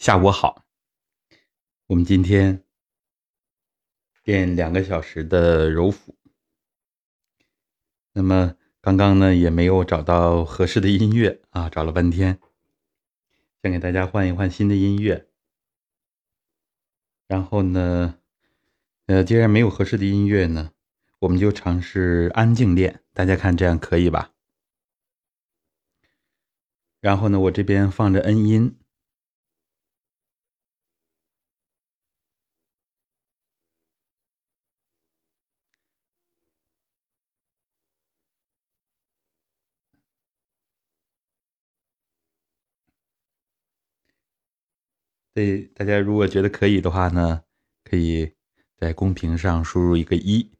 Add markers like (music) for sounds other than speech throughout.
下午好，我们今天练两个小时的揉腹。那么刚刚呢也没有找到合适的音乐啊，找了半天，想给大家换一换新的音乐。然后呢，呃，既然没有合适的音乐呢，我们就尝试安静练。大家看这样可以吧？然后呢，我这边放着 N 音。对大家，如果觉得可以的话呢，可以在公屏上输入一个一。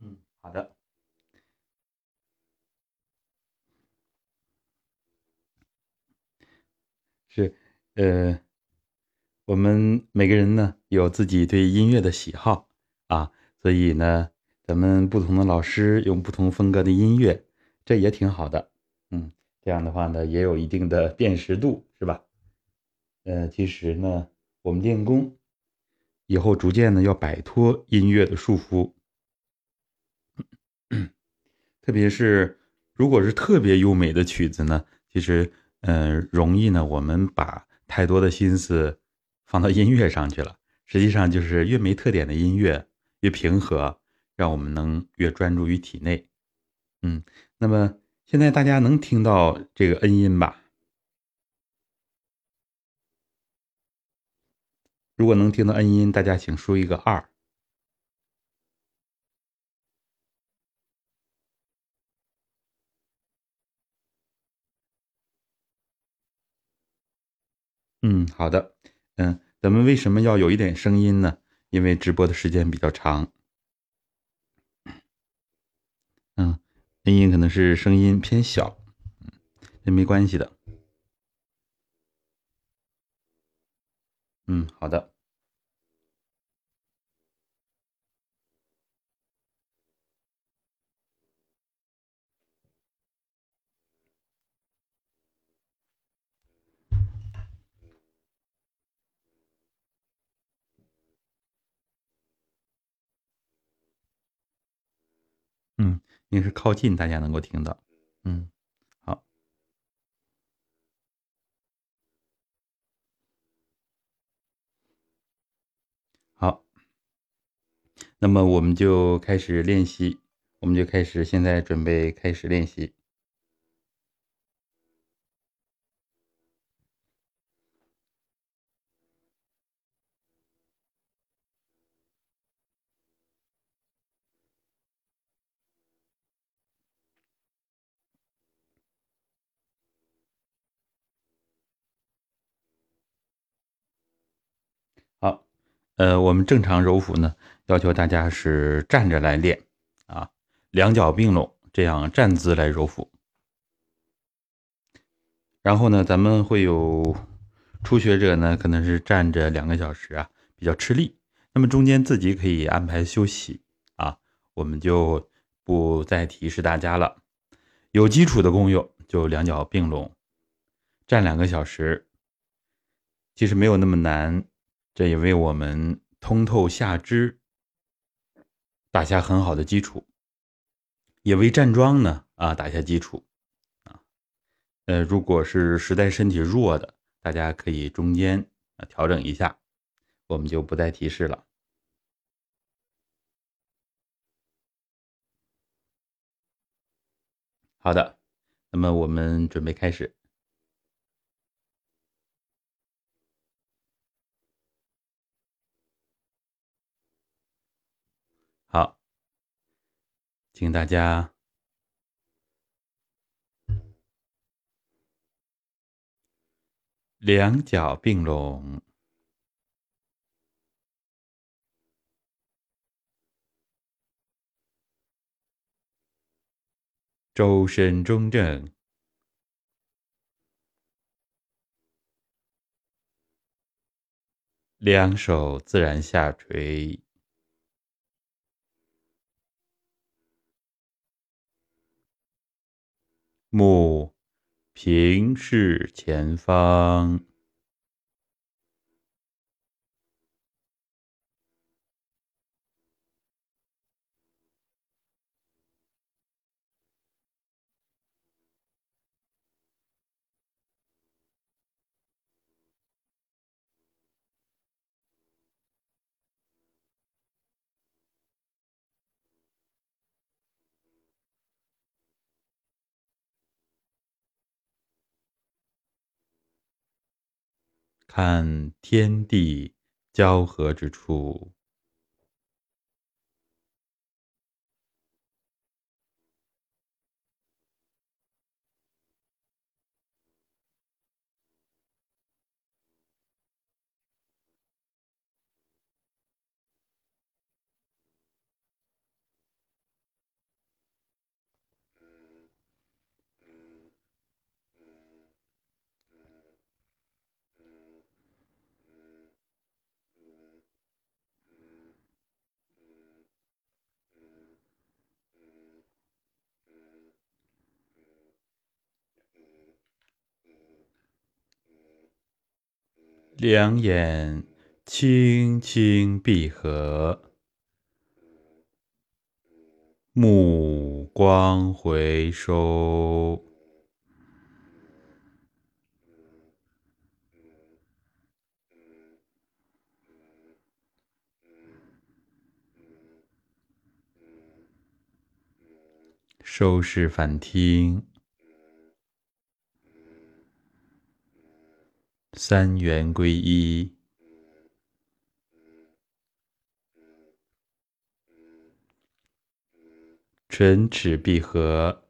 嗯，好的。是，呃，我们每个人呢有自己对音乐的喜好啊，所以呢。咱们不同的老师用不同风格的音乐，这也挺好的。嗯，这样的话呢，也有一定的辨识度，是吧？呃，其实呢，我们练功以后，逐渐呢要摆脱音乐的束缚。(clears throat) 特别是如果是特别优美的曲子呢，其实，嗯，容易呢，我们把太多的心思放到音乐上去了。实际上，就是越没特点的音乐越平和。让我们能越专注于体内，嗯，那么现在大家能听到这个恩音吧？如果能听到恩音，大家请输一个二。嗯，好的，嗯，咱们为什么要有一点声音呢？因为直播的时间比较长。声音可能是声音偏小，嗯，这没关系的。嗯，好的。应该是靠近，大家能够听到。嗯，好，好，那么我们就开始练习，我们就开始，现在准备开始练习。呃，我们正常揉腹呢，要求大家是站着来练啊，两脚并拢，这样站姿来揉腹。然后呢，咱们会有初学者呢，可能是站着两个小时啊，比较吃力。那么中间自己可以安排休息啊，我们就不再提示大家了。有基础的功友就两脚并拢，站两个小时，其实没有那么难。这也为我们通透下肢打下很好的基础，也为站桩呢啊打下基础啊。呃，如果是实在身体弱的，大家可以中间啊调整一下，我们就不再提示了。好的，那么我们准备开始。好，请大家两脚并拢，周身中正，两手自然下垂。目平视前方。看天地交合之处，两眼轻轻闭合，目光回收，收拾饭厅。三元归一，唇齿闭合，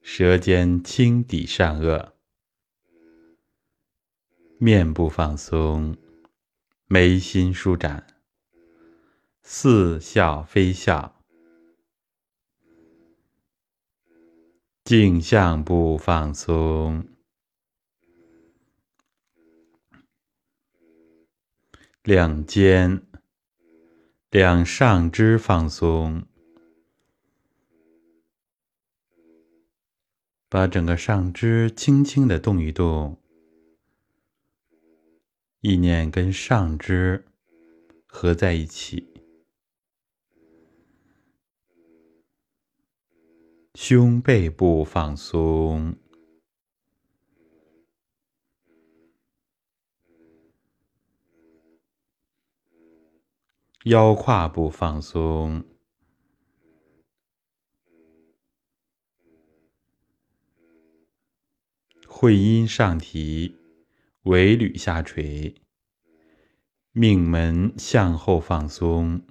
舌尖轻抵上颚，面部放松，眉心舒展，似笑非笑，颈项部放松。两肩、两上肢放松，把整个上肢轻轻的动一动，意念跟上肢合在一起，胸背部放松。腰胯部放松，会阴上提，尾闾下垂，命门向后放松，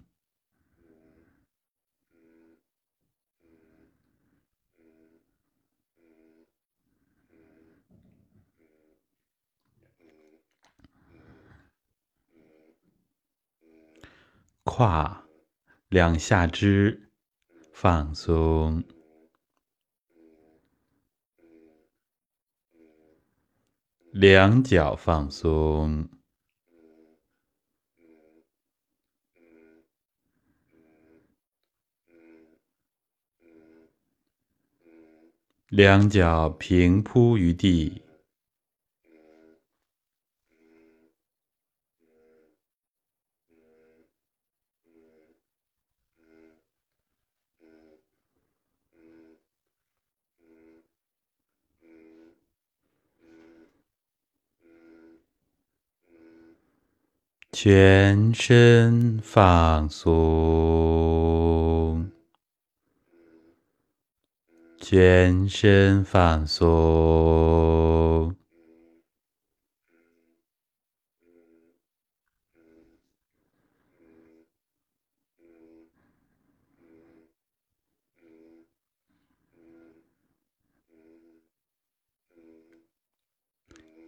胯两下肢放松，两脚放松，两脚平铺于地。全身放松，全身放松。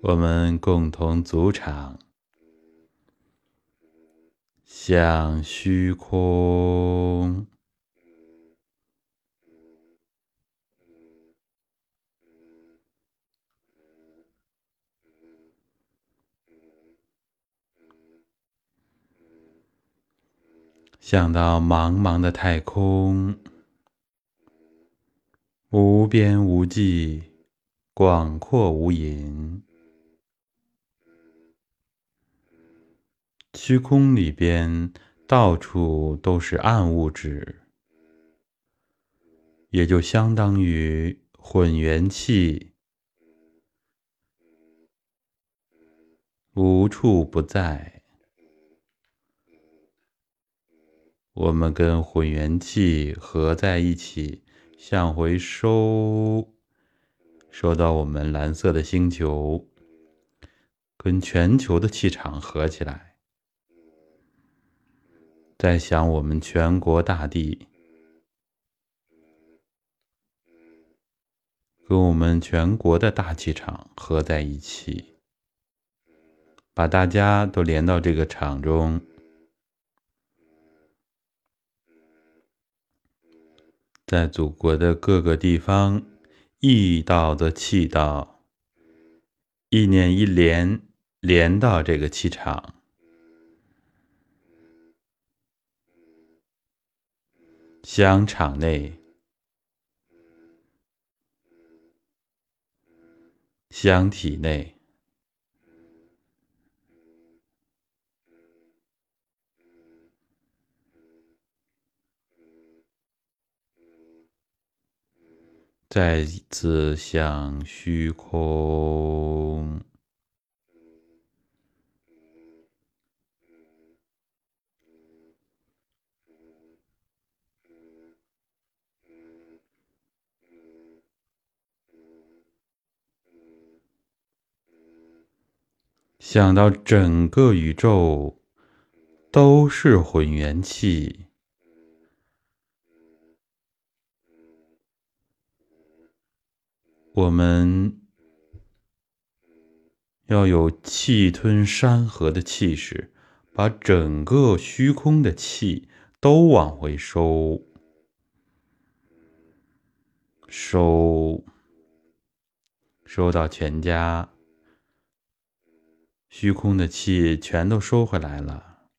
我们共同组场。向虚空，想到茫茫的太空，无边无际，广阔无垠。虚空里边到处都是暗物质，也就相当于混元气，无处不在。我们跟混元气合在一起，向回收，收到我们蓝色的星球，跟全球的气场合起来。在想我们全国大地，跟我们全国的大气场合在一起，把大家都连到这个场中，在祖国的各个地方，意道的气道，一念一连，连到这个气场。香场内，香体内，再次向虚空。想到整个宇宙都是混元气，我们要有气吞山河的气势，把整个虚空的气都往回收，收，收到全家。虚空的气全都收回来了，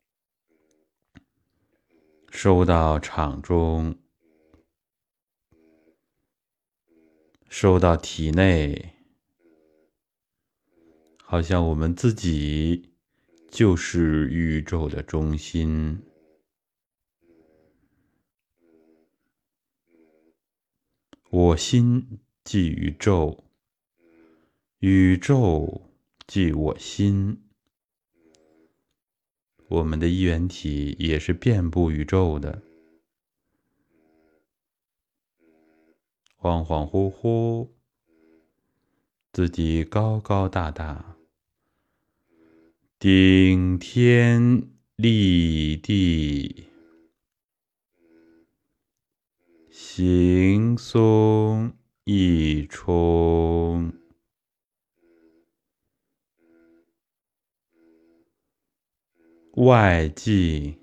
收到场中，收到体内，好像我们自己就是宇宙的中心，我心即宇宙，宇宙。即我心，我们的一元体也是遍布宇宙的，恍恍惚惚，自己高高大大，顶天立地，行松一冲。外寂，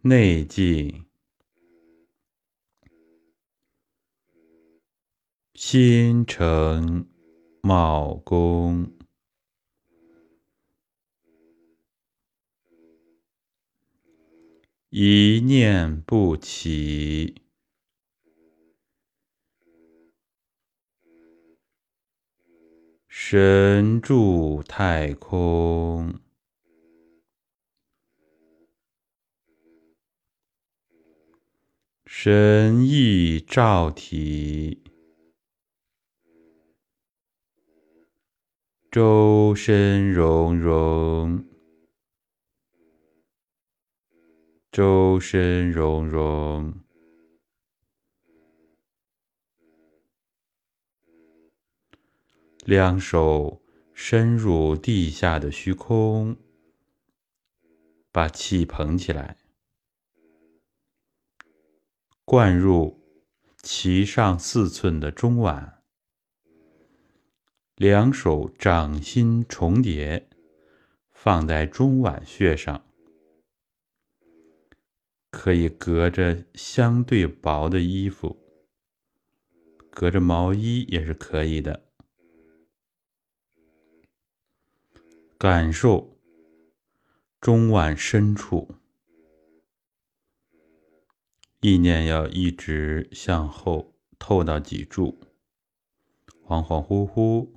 内寂，心诚卯功，一念不起，神住太空。神意照体，周身融融，周身融融，两手深入地下的虚空，把气捧起来。灌入其上四寸的中脘，两手掌心重叠，放在中脘穴上，可以隔着相对薄的衣服，隔着毛衣也是可以的，感受中脘深处。意念要一直向后透到脊柱，恍恍惚惚、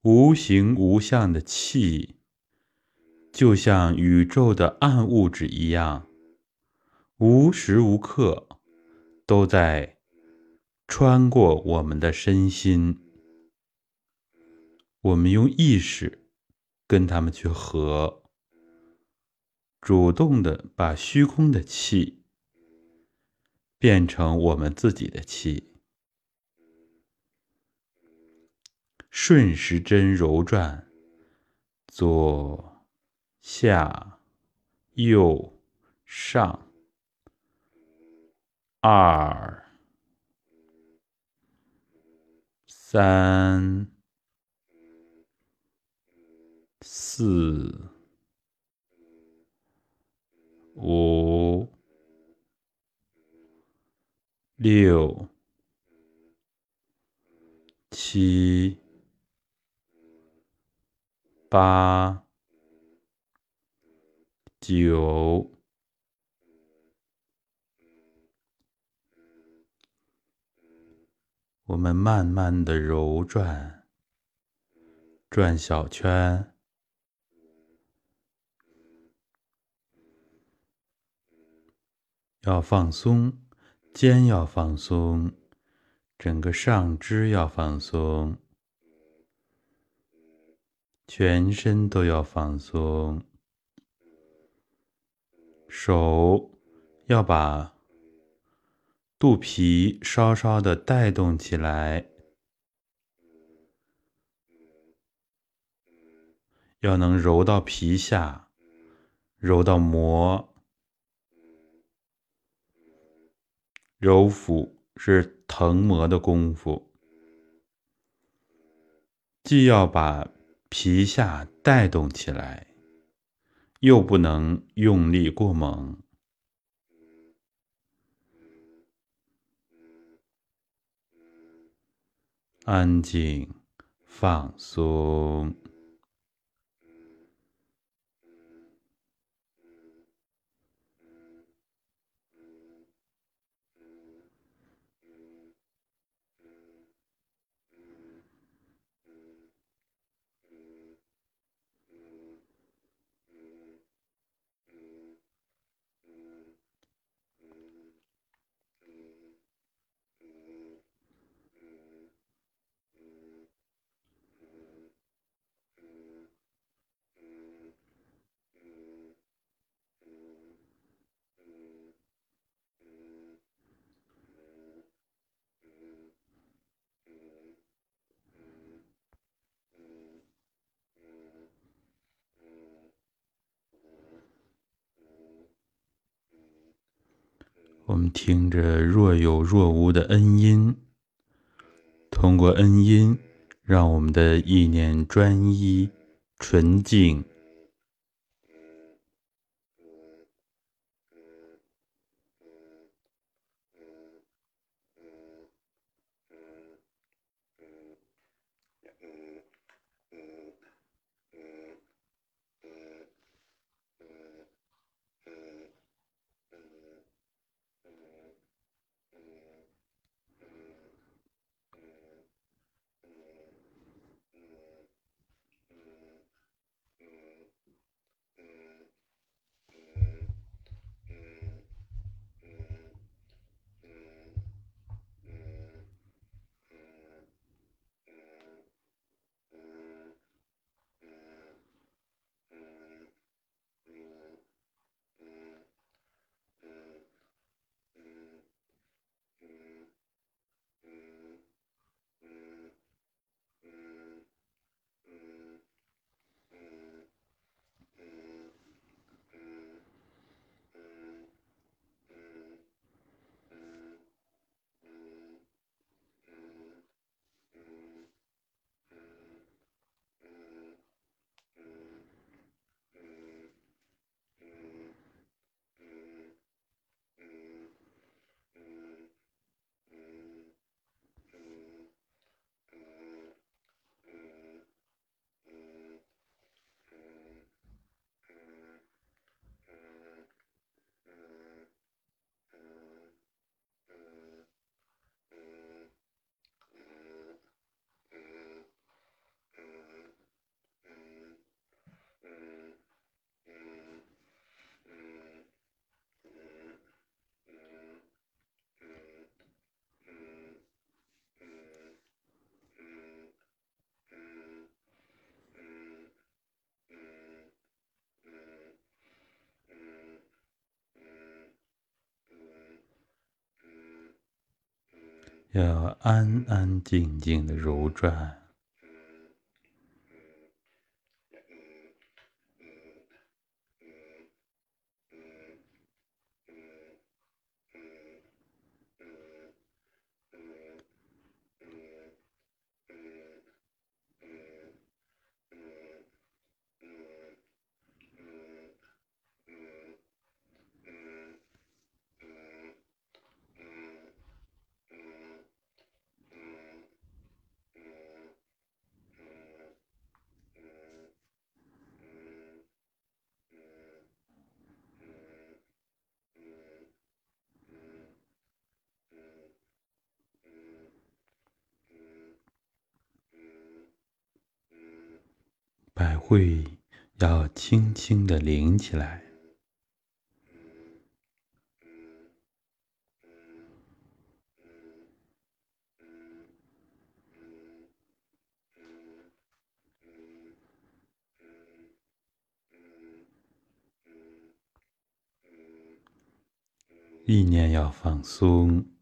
无形无相的气，就像宇宙的暗物质一样，无时无刻都在穿过我们的身心。我们用意识跟他们去合，主动的把虚空的气变成我们自己的气。顺时针揉转，左、下、右、上，二、三、四、五、六、七。八、九，我们慢慢的揉转，转小圈，要放松，肩要放松，整个上肢要放松。全身都要放松，手要把肚皮稍稍的带动起来，要能揉到皮下，揉到膜。揉腹是腾膜的功夫，既要把。皮下带动起来，又不能用力过猛，安静放松。我们听着若有若无的恩音，通过恩音，让我们的意念专一、纯净。要安安静静的揉转。百会要轻轻的领起来。意念要放松。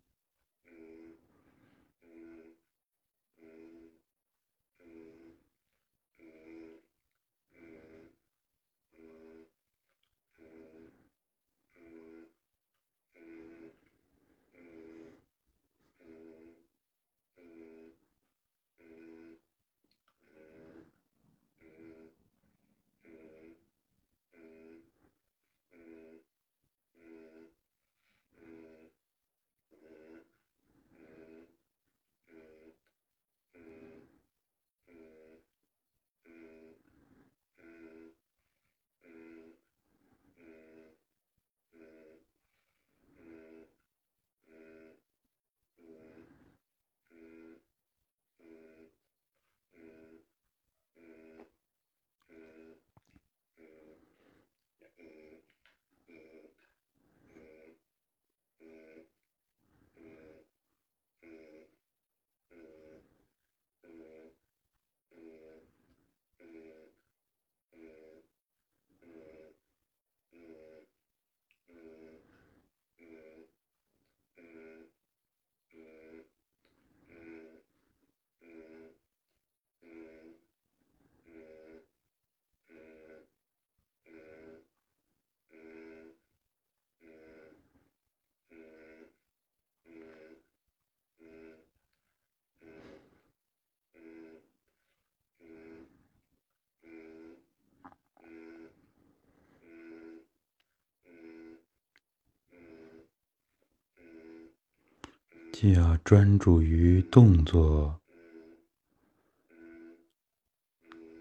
既要专注于动作，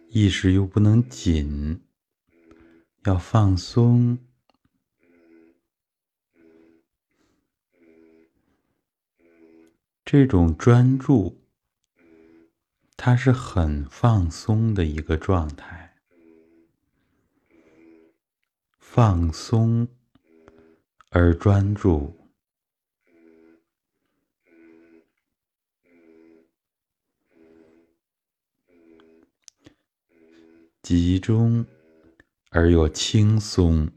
意识又不能紧，要放松。这种专注，它是很放松的一个状态，放松而专注。集中而又轻松。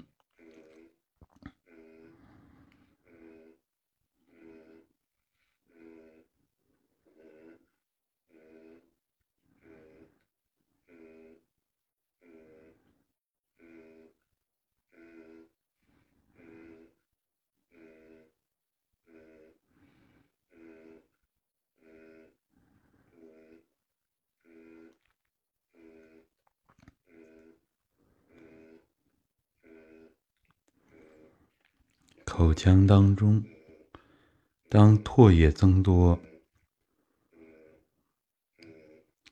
口腔当中，当唾液增多，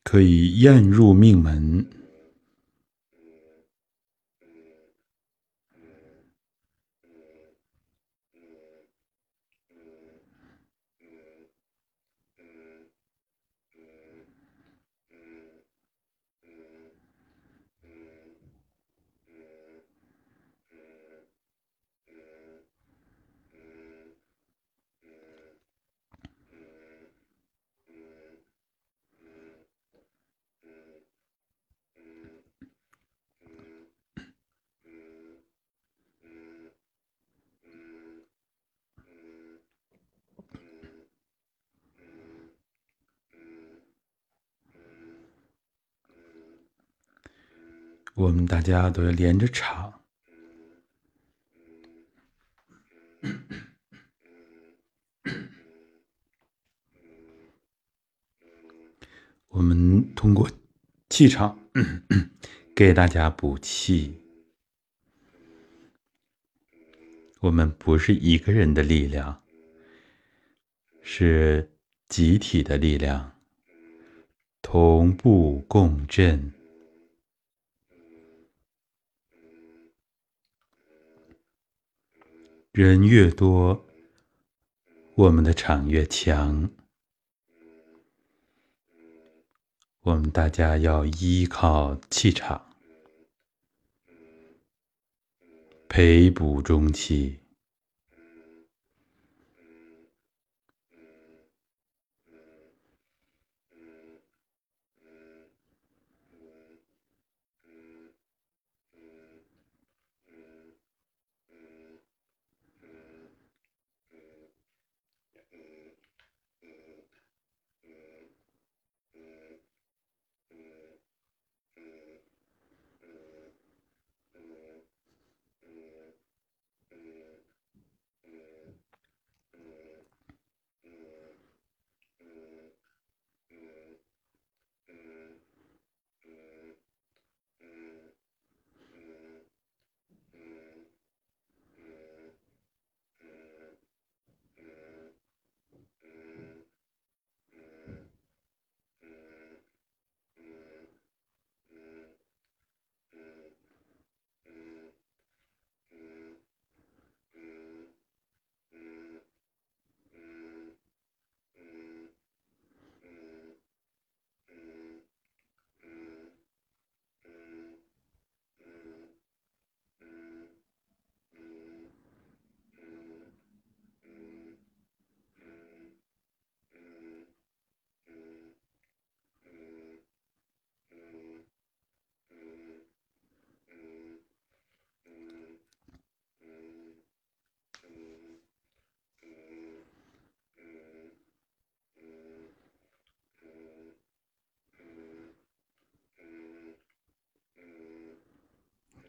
可以咽入命门。我们大家都要连着唱。我们通过气场 (clears throat) 给大家补气。我们不是一个人的力量，是集体的力量，同步共振。人越多，我们的场越强。我们大家要依靠气场。培补中气。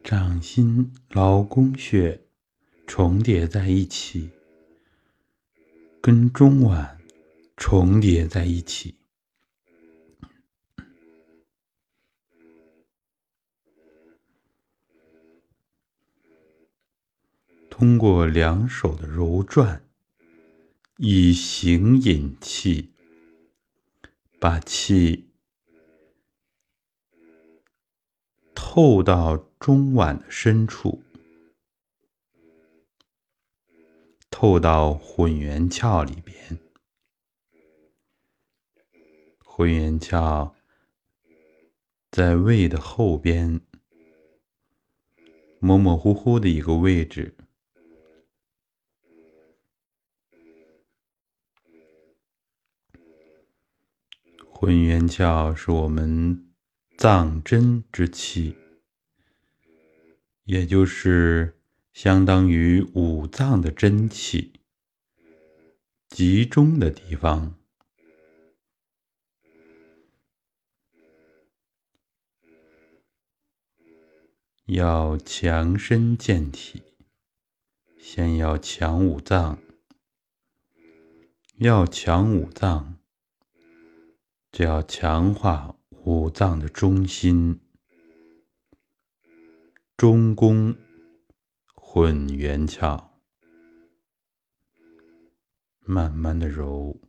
掌心、劳宫穴重叠在一起，跟中脘重叠在一起。通过两手的揉转，以形引气，把气。透到中脘的深处，透到混元窍里边。混元窍在胃的后边，模模糊糊的一个位置。混元窍是我们。藏真之气，也就是相当于五脏的真气集中的地方，要强身健体，先要强五脏，要强五脏，就要强化。五脏的中心，中宫混元窍，慢慢的揉。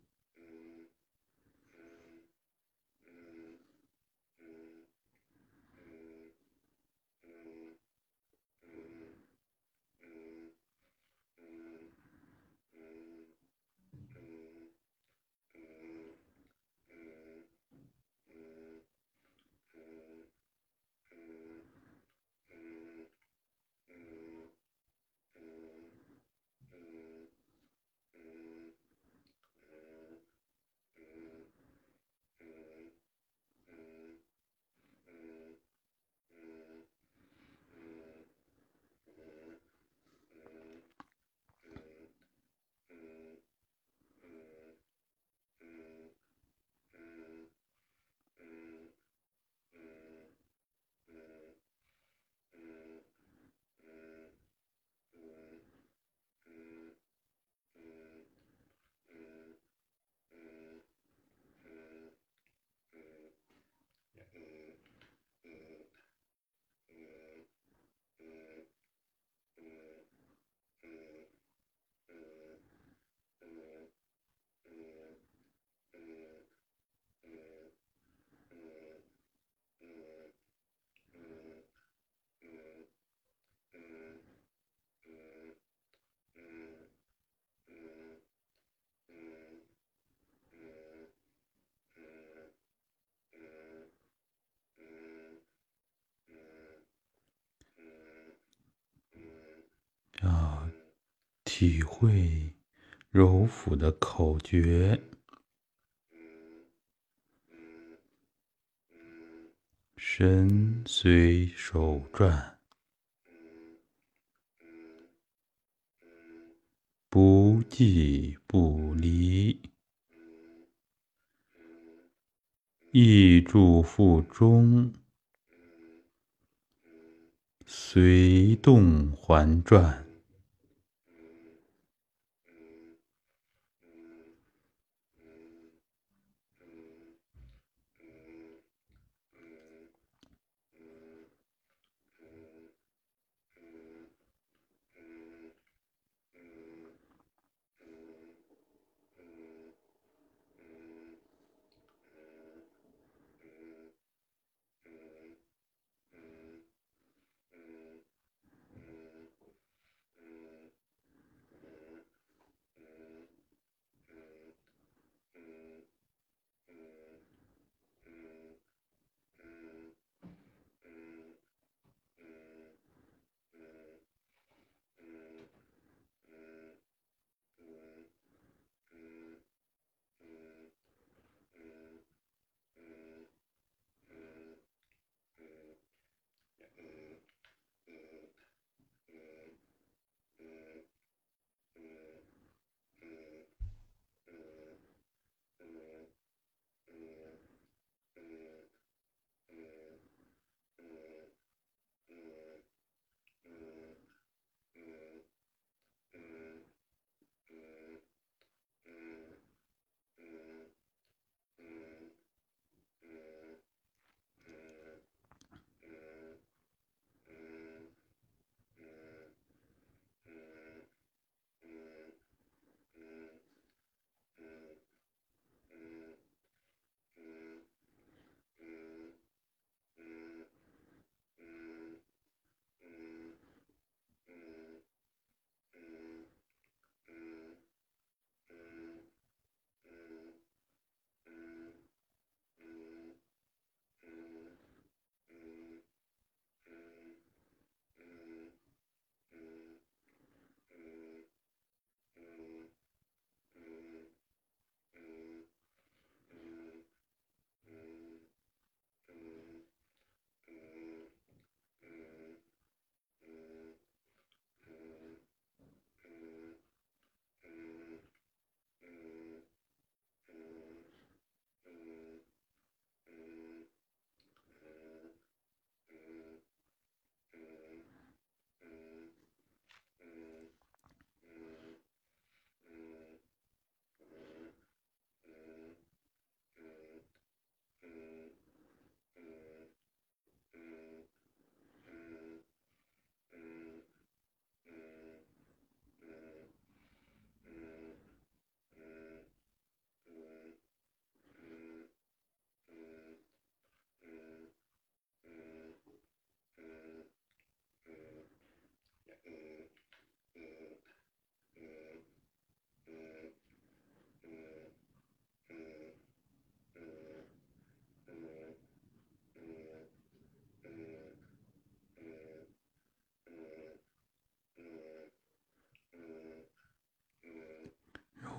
体会揉腹的口诀，神随手转，不即不离，意住腹中，随动环转。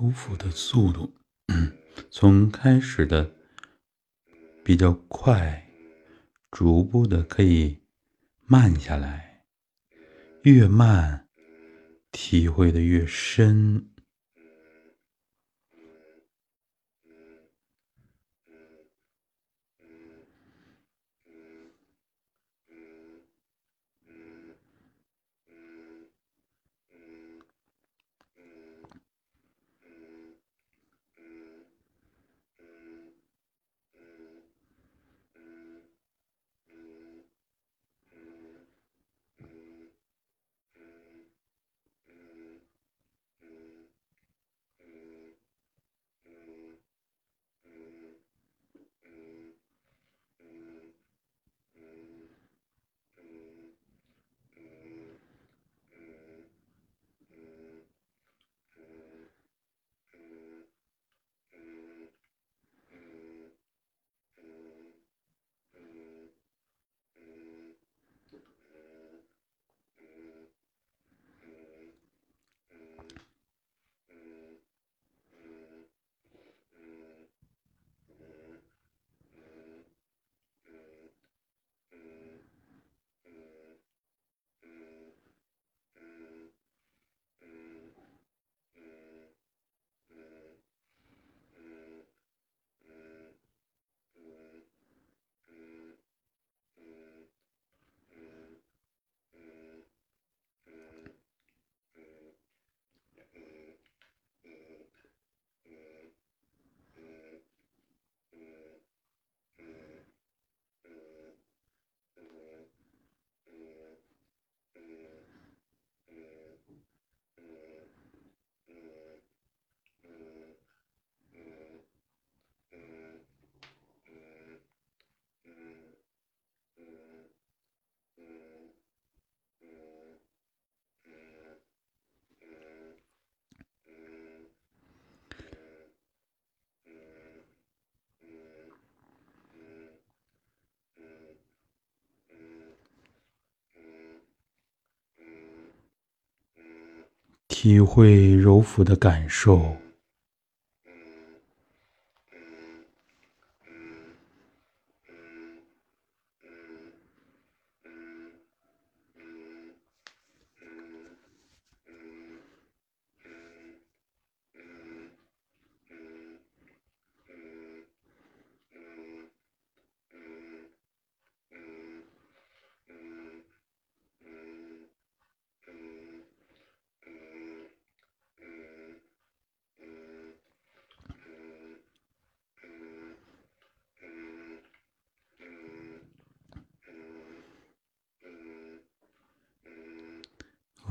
功夫的速度，从开始的比较快，逐步的可以慢下来，越慢，体会的越深。体会柔腹的感受。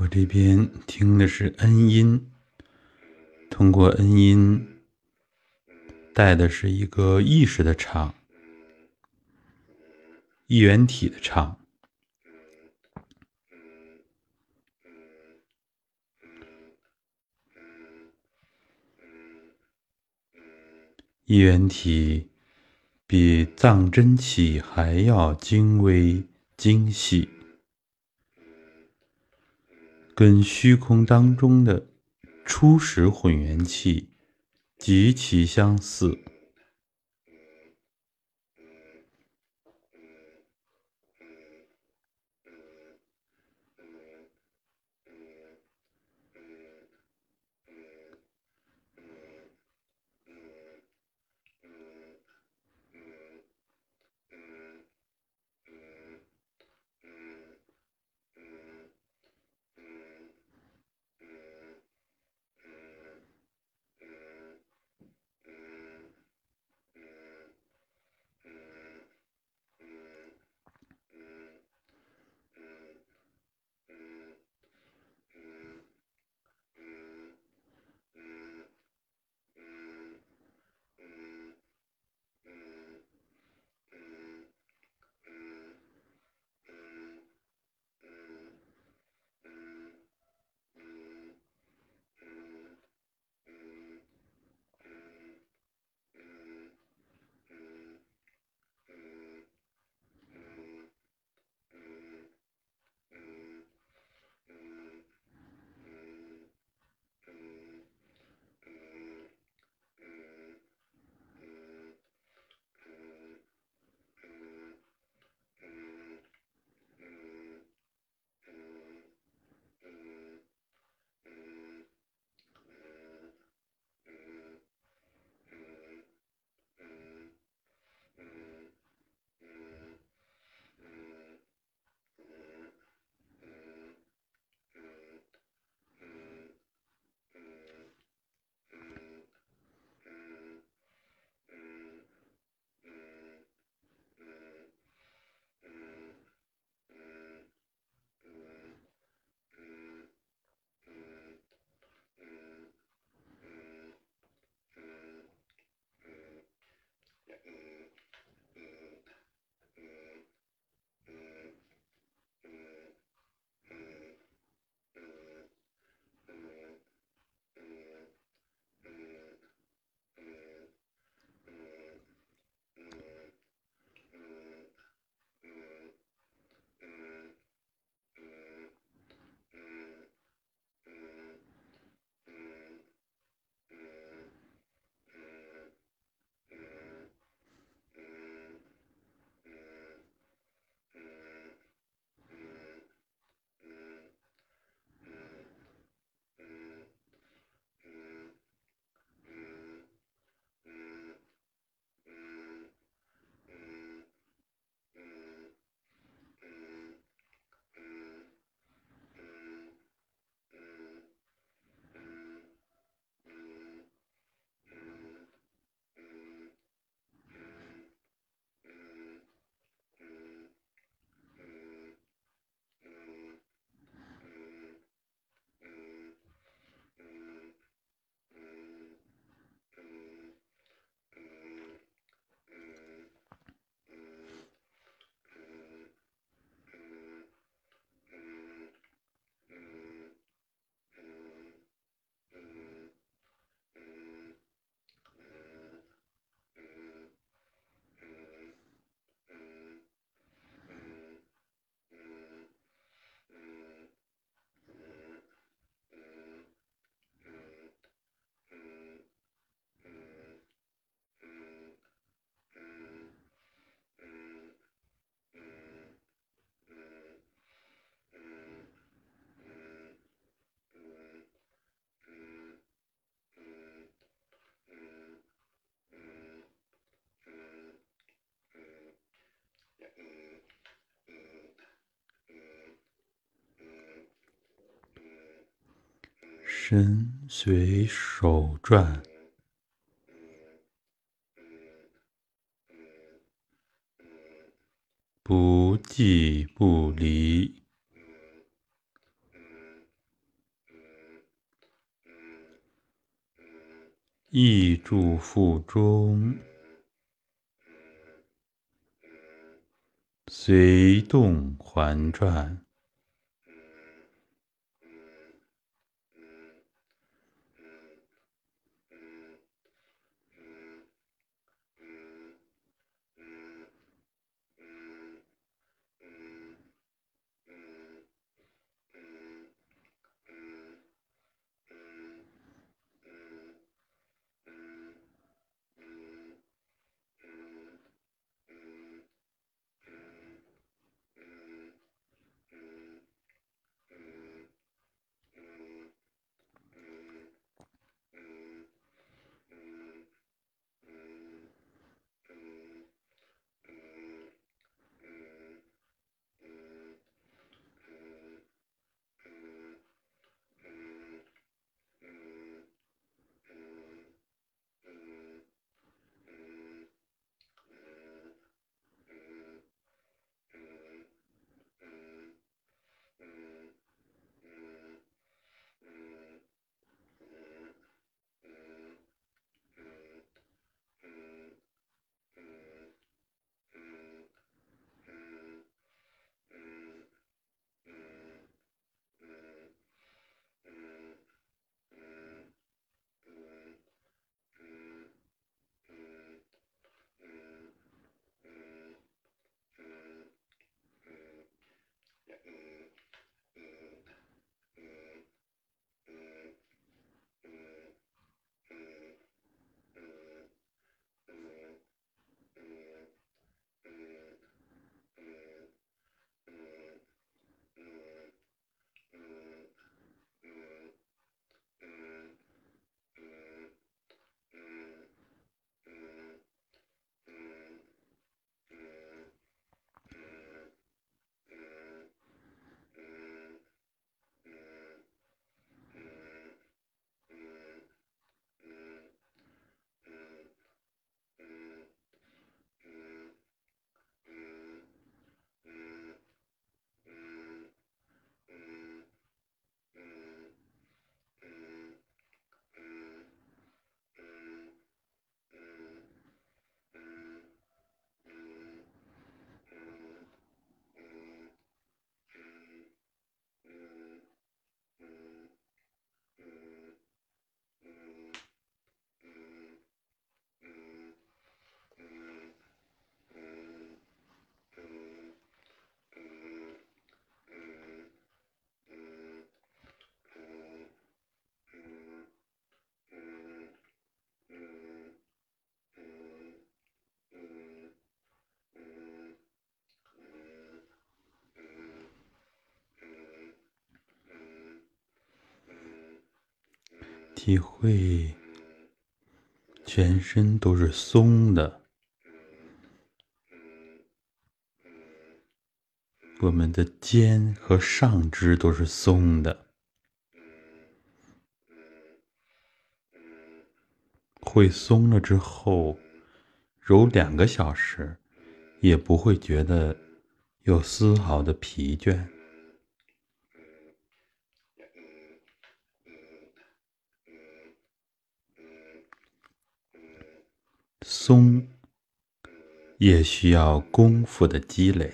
我这边听的是恩音，通过恩音带的是一个意识的唱，一元体的唱，一元体比藏真气还要精微精细。跟虚空当中的初始混元气极其相似。身随手转，不即不离，意住腹中，随动环转。体会全身都是松的，我们的肩和上肢都是松的，会松了之后，揉两个小时也不会觉得有丝毫的疲倦。松也需要功夫的积累，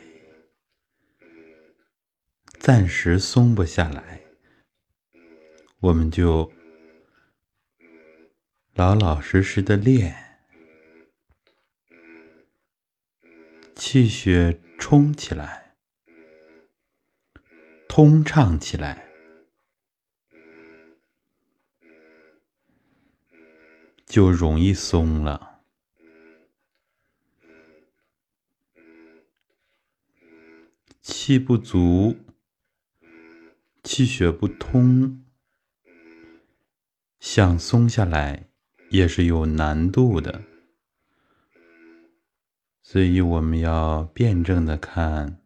暂时松不下来，我们就老老实实的练，气血充起来，通畅起来，就容易松了。气不足，气血不通，想松下来也是有难度的，所以我们要辩证的看，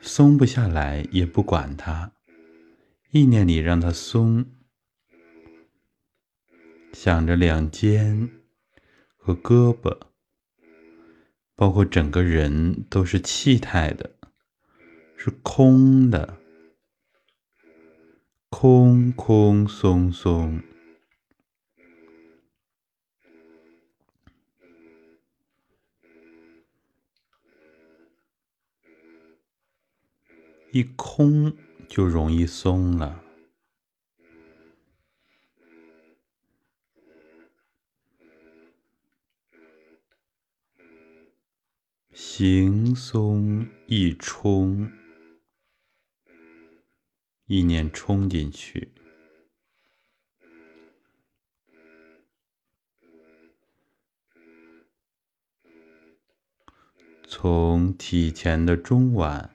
松不下来也不管它，意念里让它松，想着两肩和胳膊，包括整个人都是气态的，是空的，空空松松。一空就容易松了，行松一冲，意念冲进去，从体前的中脘。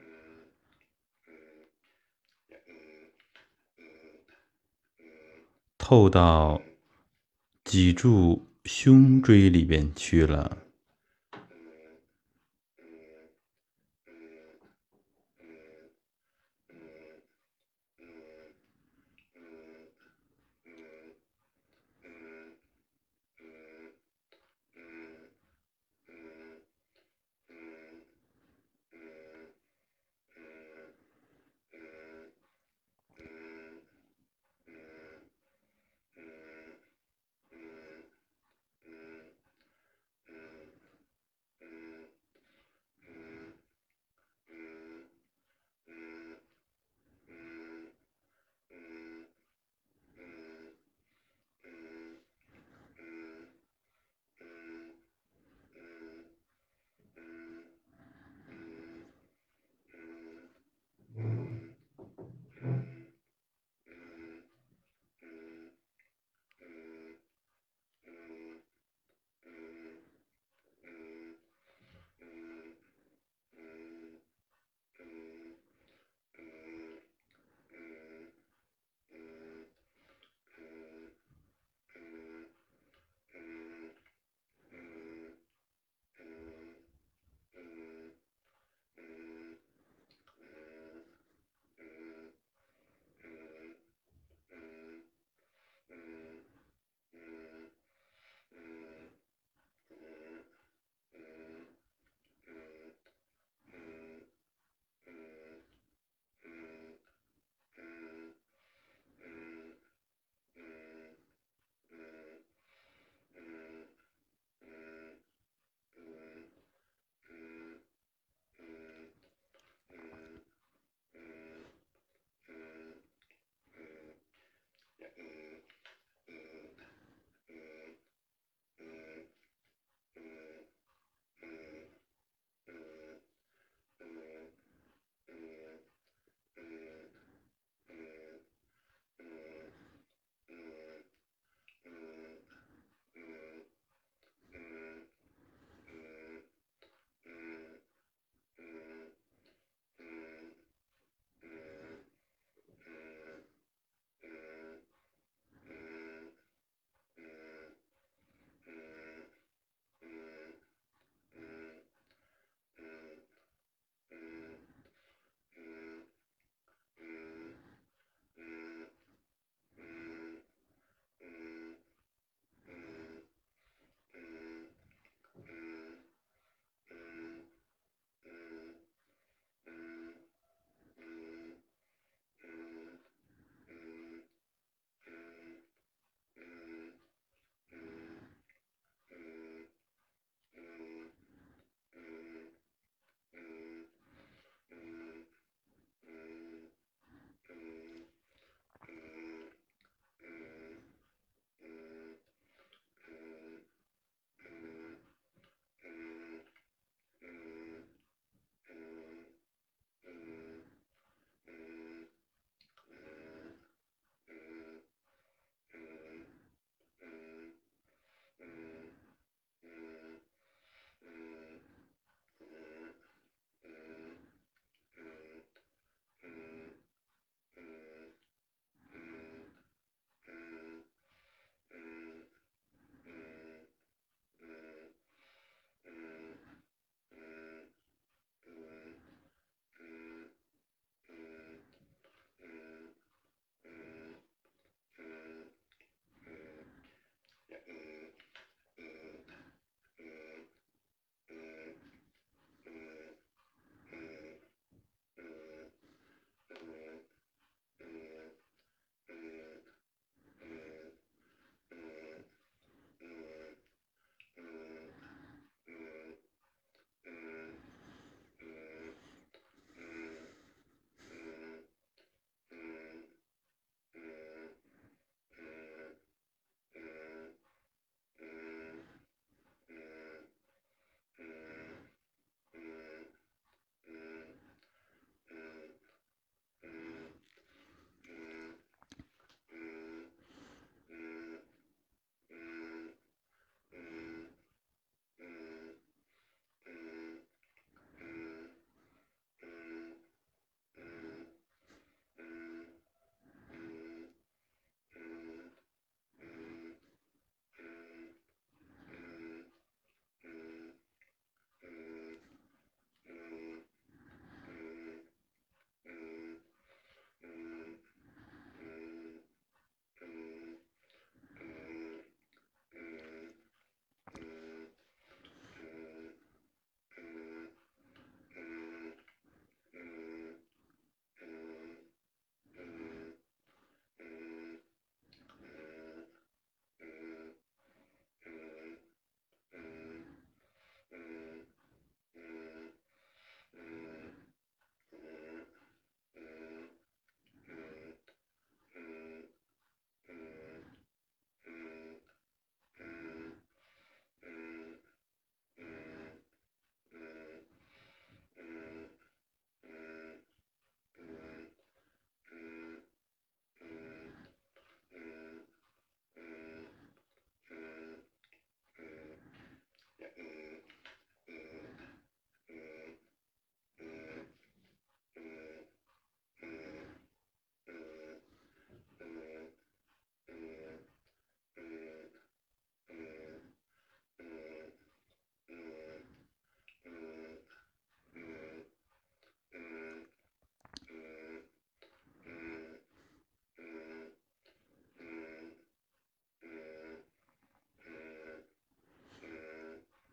透到脊柱、胸椎里边去了。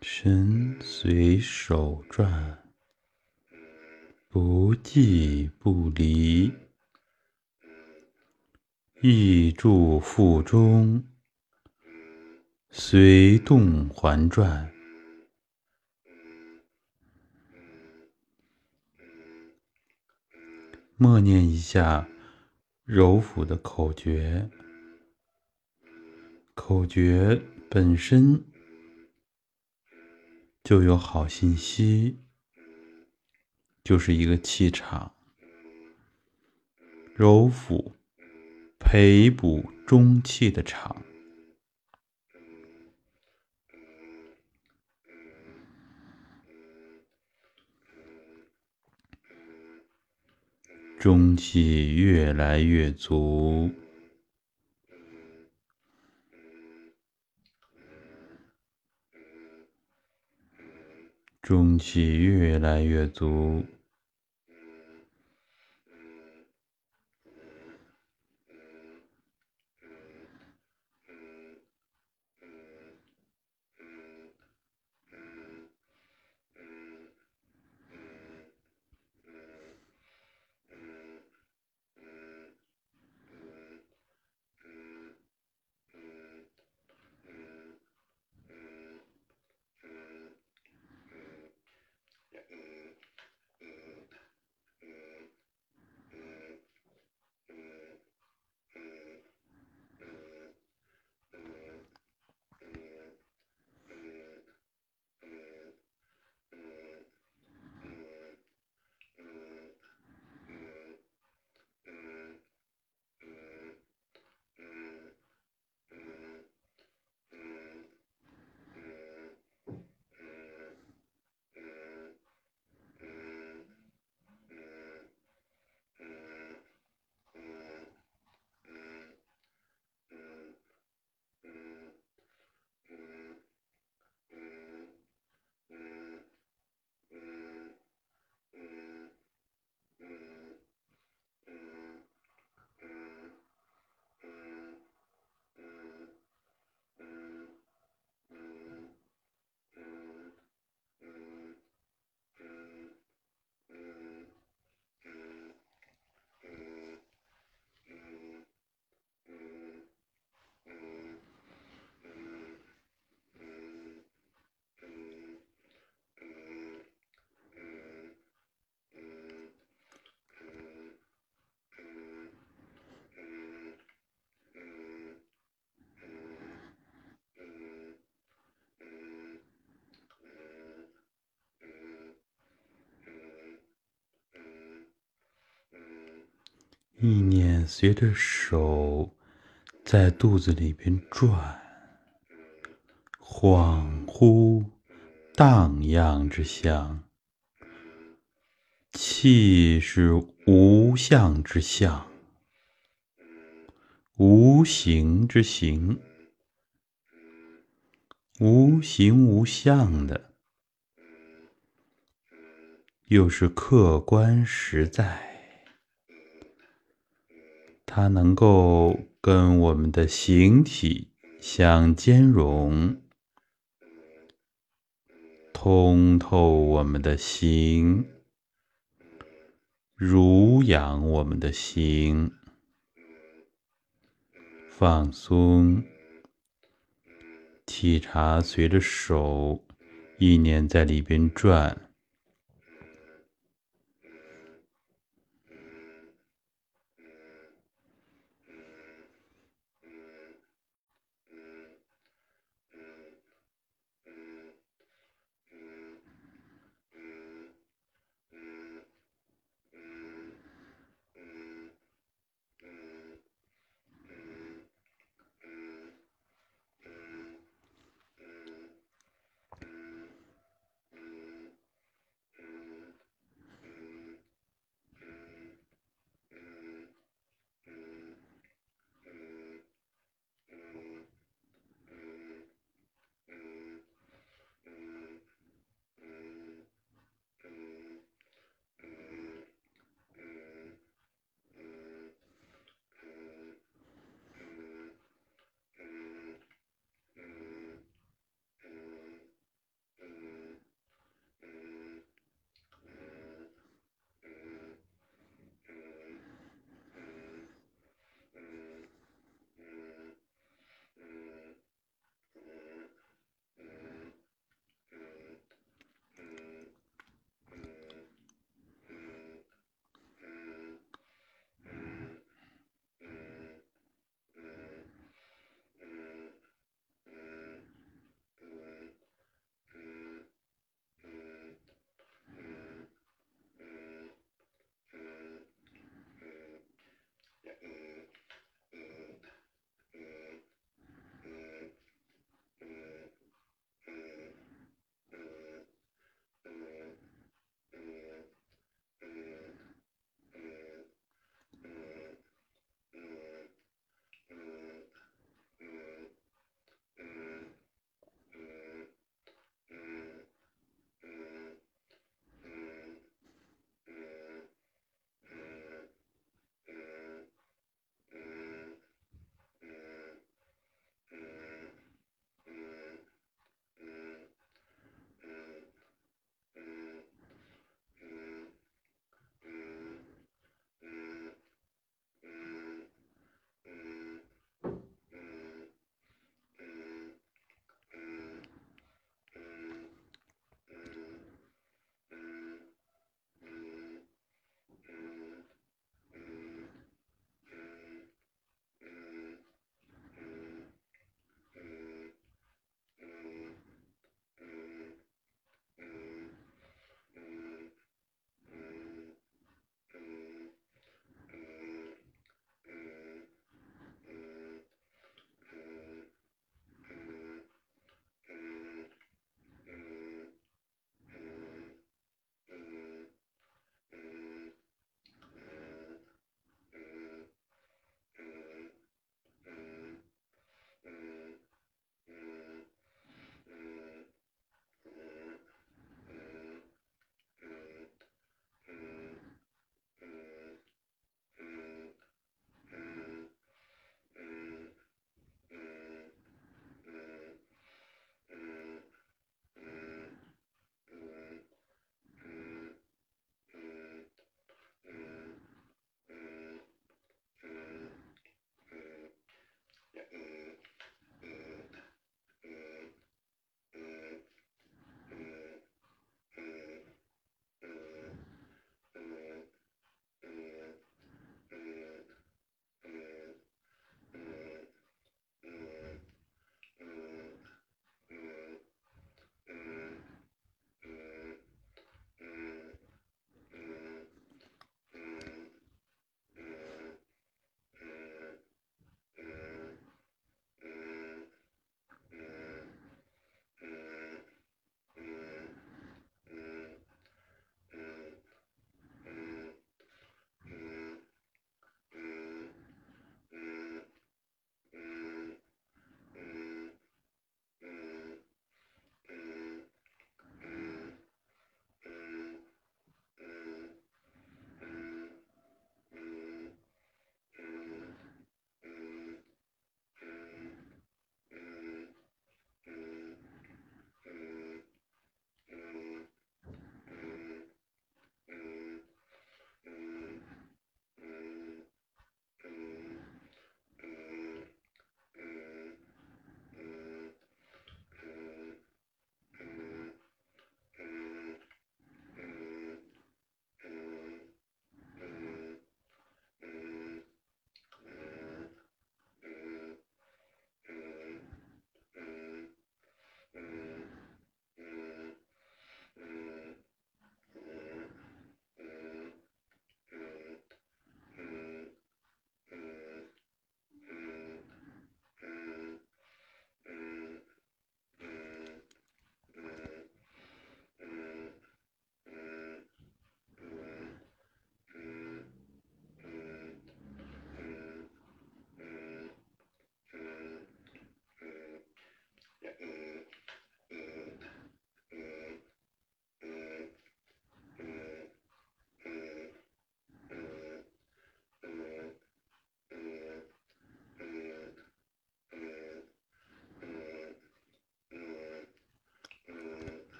身随手转，不即不离，意住腹中，随动环转。默念一下揉腹的口诀，口诀本身就有好信息，就是一个气场，揉腹培补中气的场。中气越来越足，中气越来越足。意念随着手在肚子里边转，恍惚荡漾之象；气是无相之相，无形之形，无形无相的，又是客观实在。它能够跟我们的形体相兼容，通透我们的心，濡养我们的心，放松。体察随着手意念在里边转。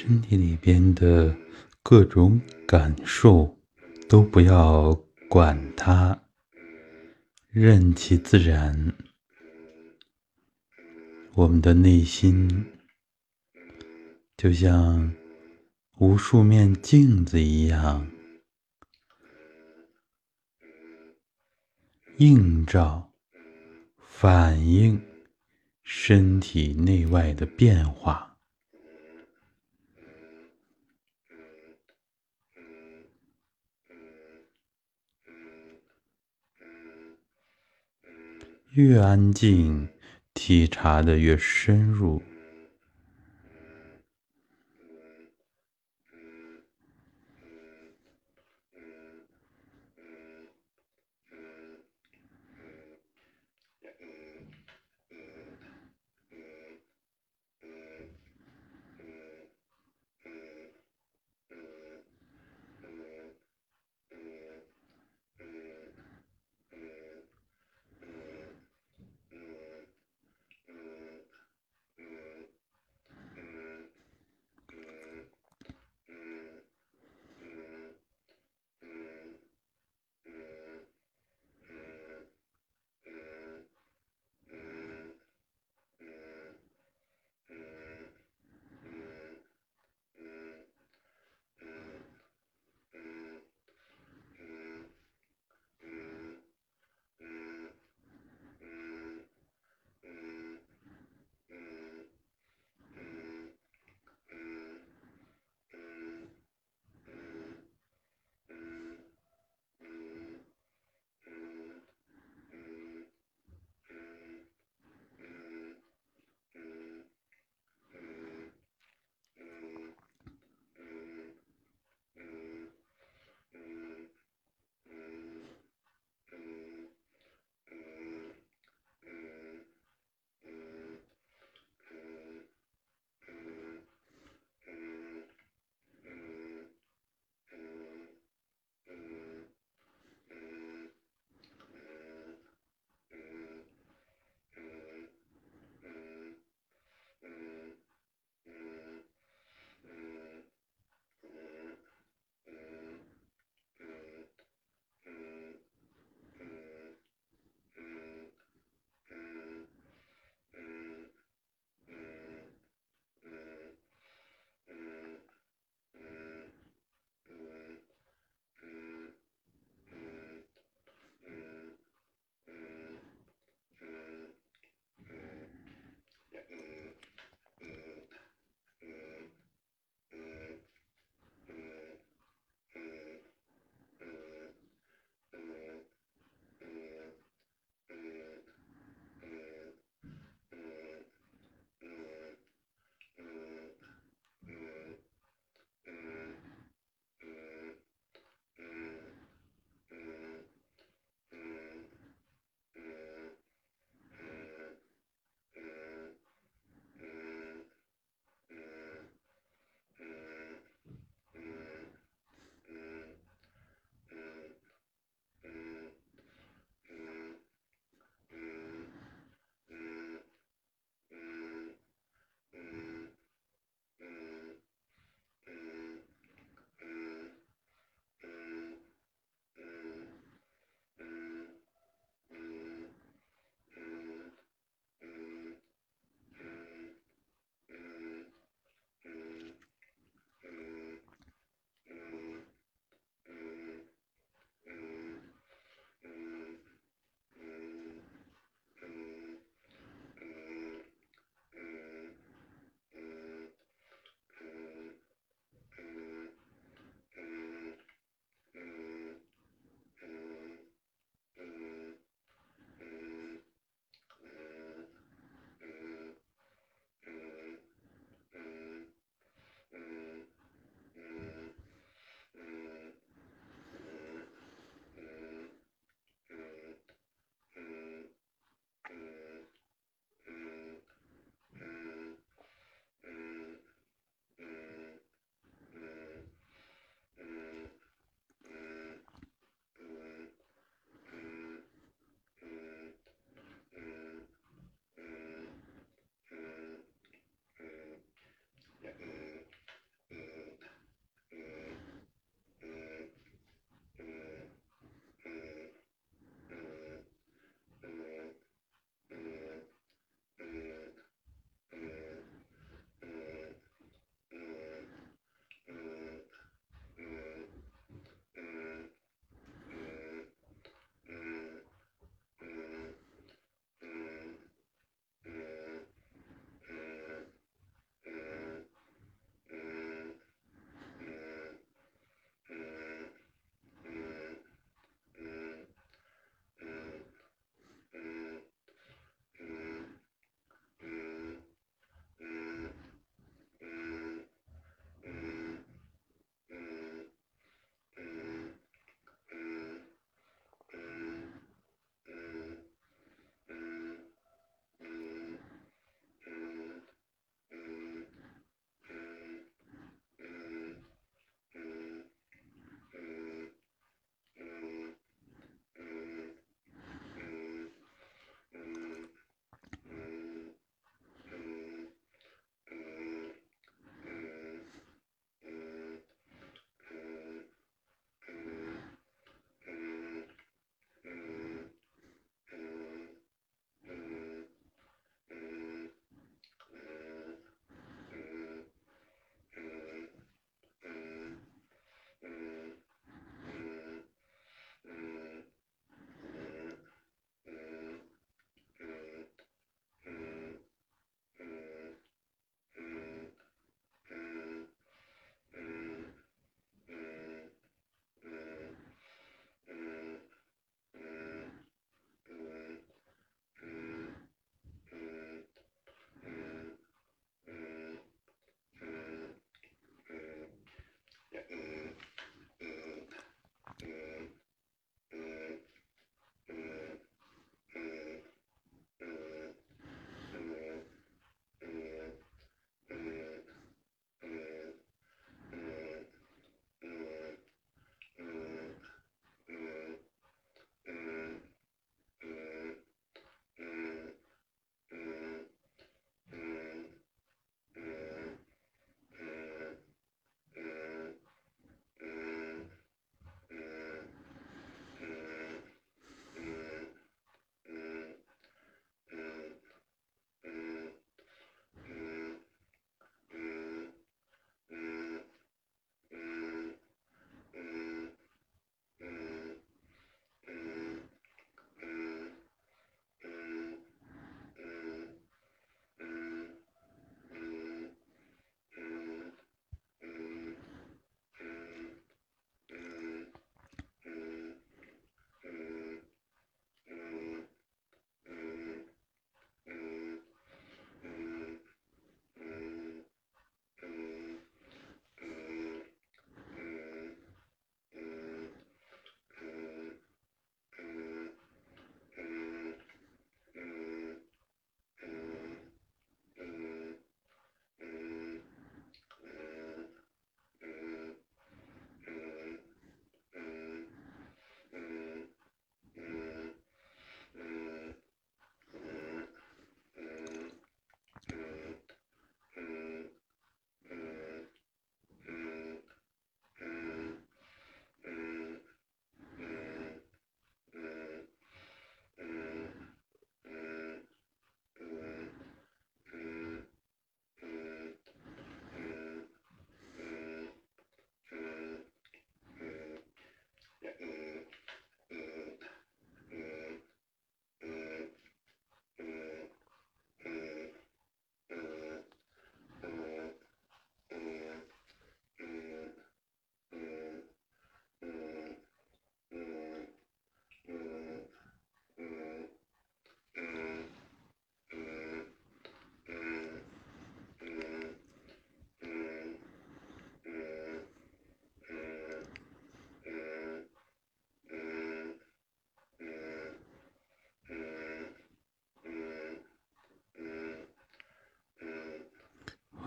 身体里边的各种感受都不要管它，任其自然。我们的内心就像无数面镜子一样，映照、反映身体内外的变化。越安静，体察的越深入。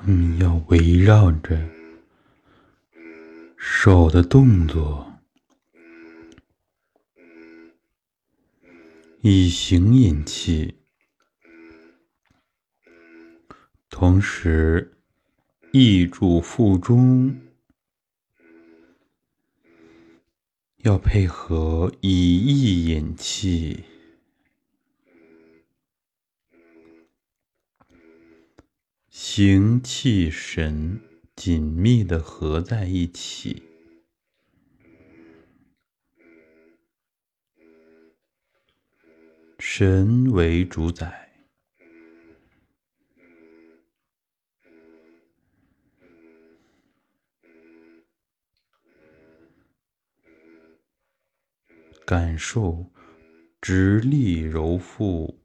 你要围绕着手的动作，以形引气，同时意住腹中，要配合以意引气。形气神紧密的合在一起，神为主宰，感受直立揉腹。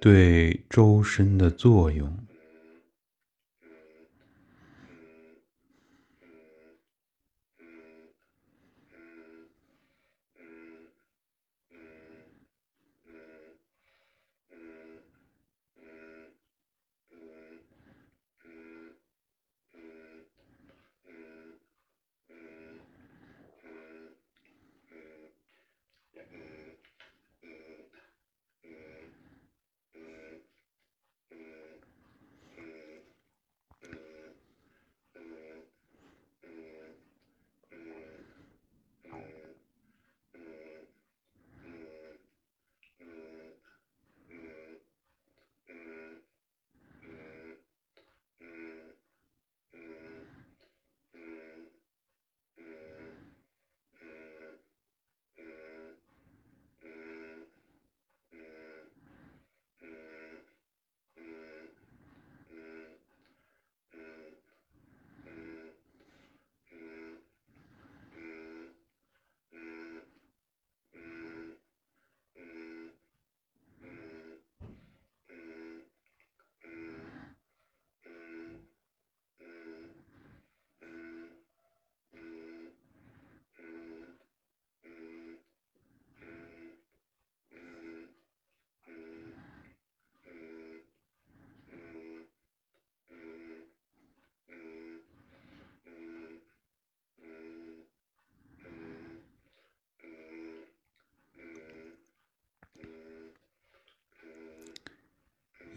对周身的作用。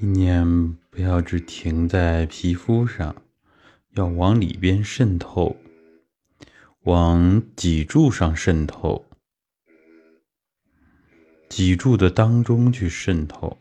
意念不要只停在皮肤上，要往里边渗透，往脊柱上渗透，脊柱的当中去渗透。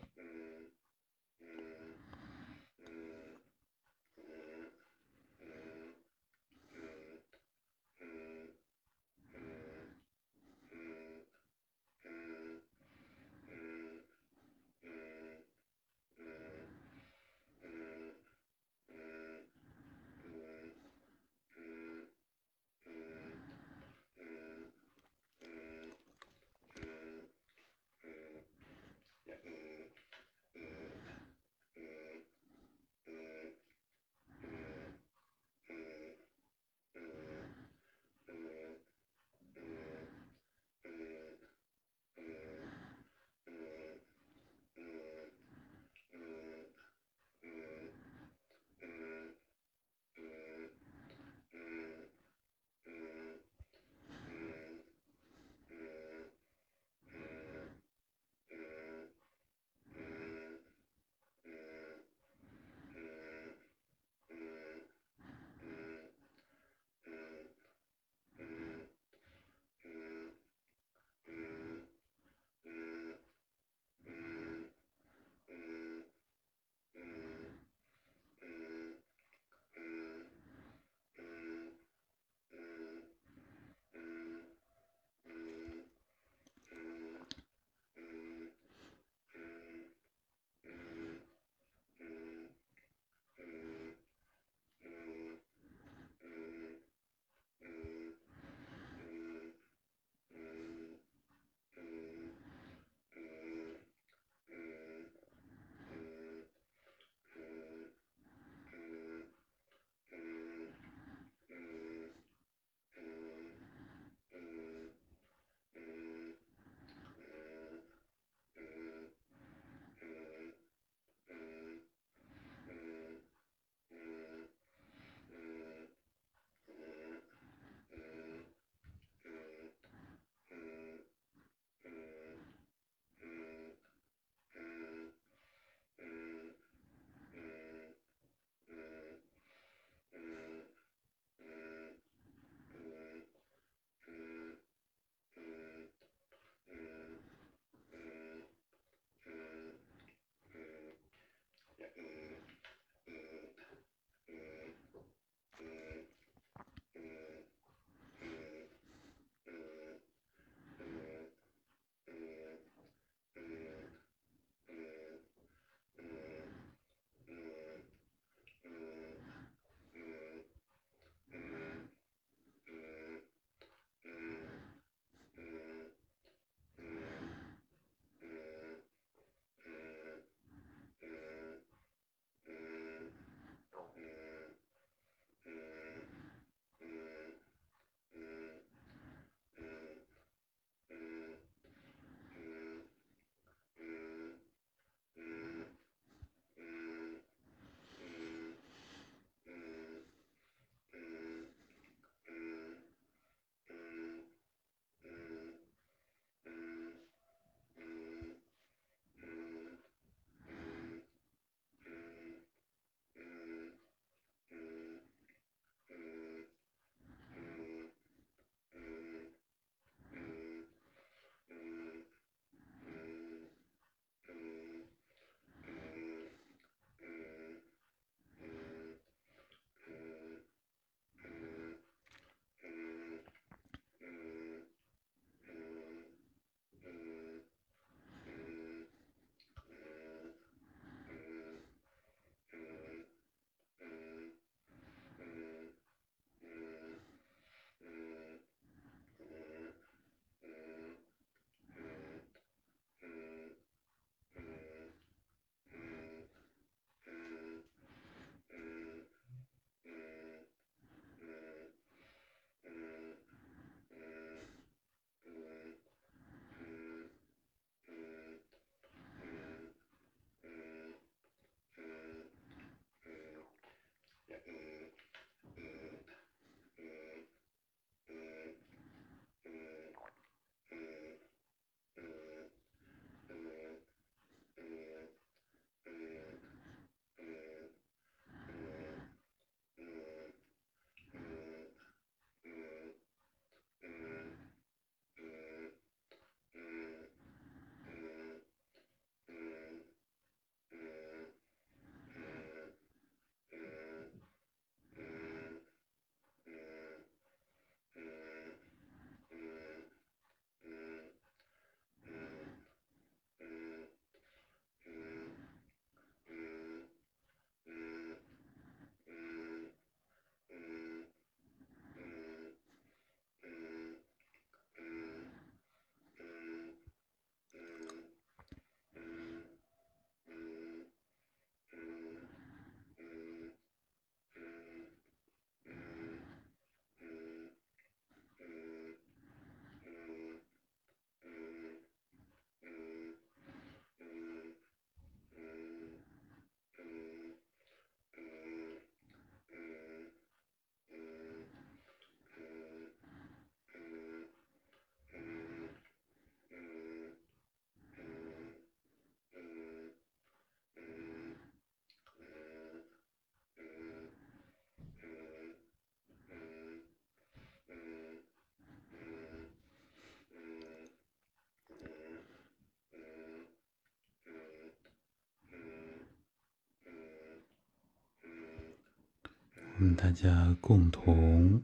我们大家共同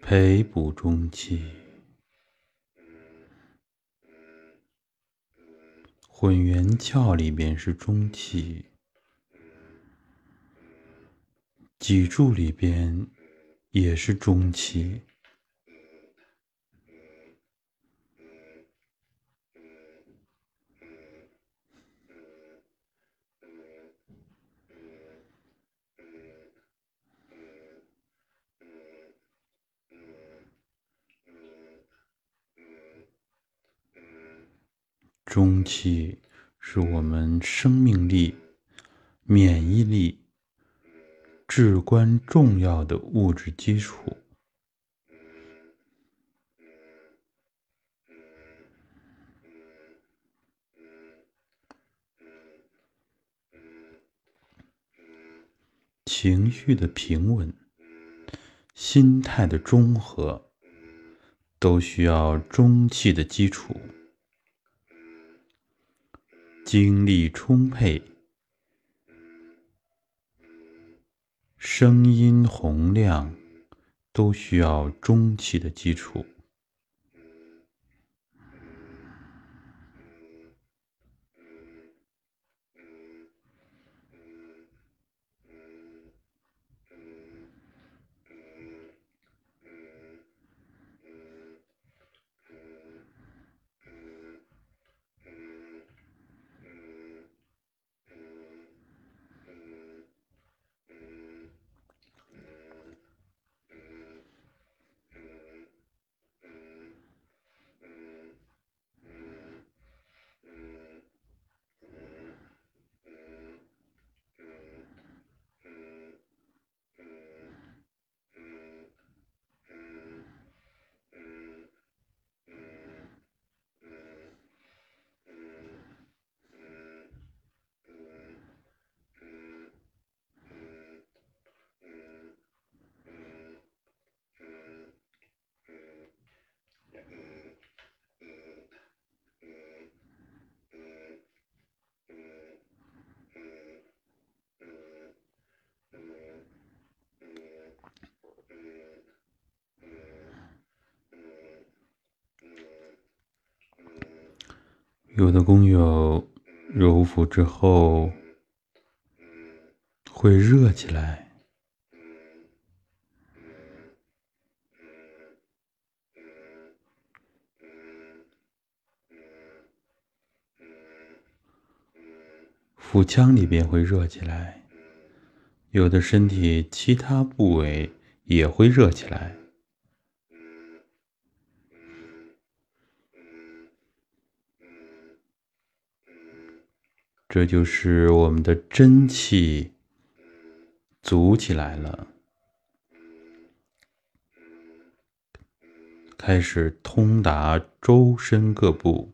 培补中气。混元窍里边是中气，脊柱里边也是中气。中气是我们生命力、免疫力至关重要的物质基础。情绪的平稳、心态的中和，都需要中气的基础。精力充沛，声音洪亮，都需要中气的基础。有的工友揉腹之后会热起来，腹腔里边会热起来，有的身体其他部位也会热起来。这就是我们的真气足起来了，开始通达周身各部。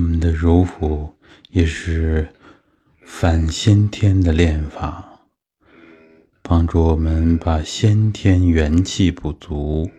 我们的柔腹也是反先天的练法，帮助我们把先天元气补足。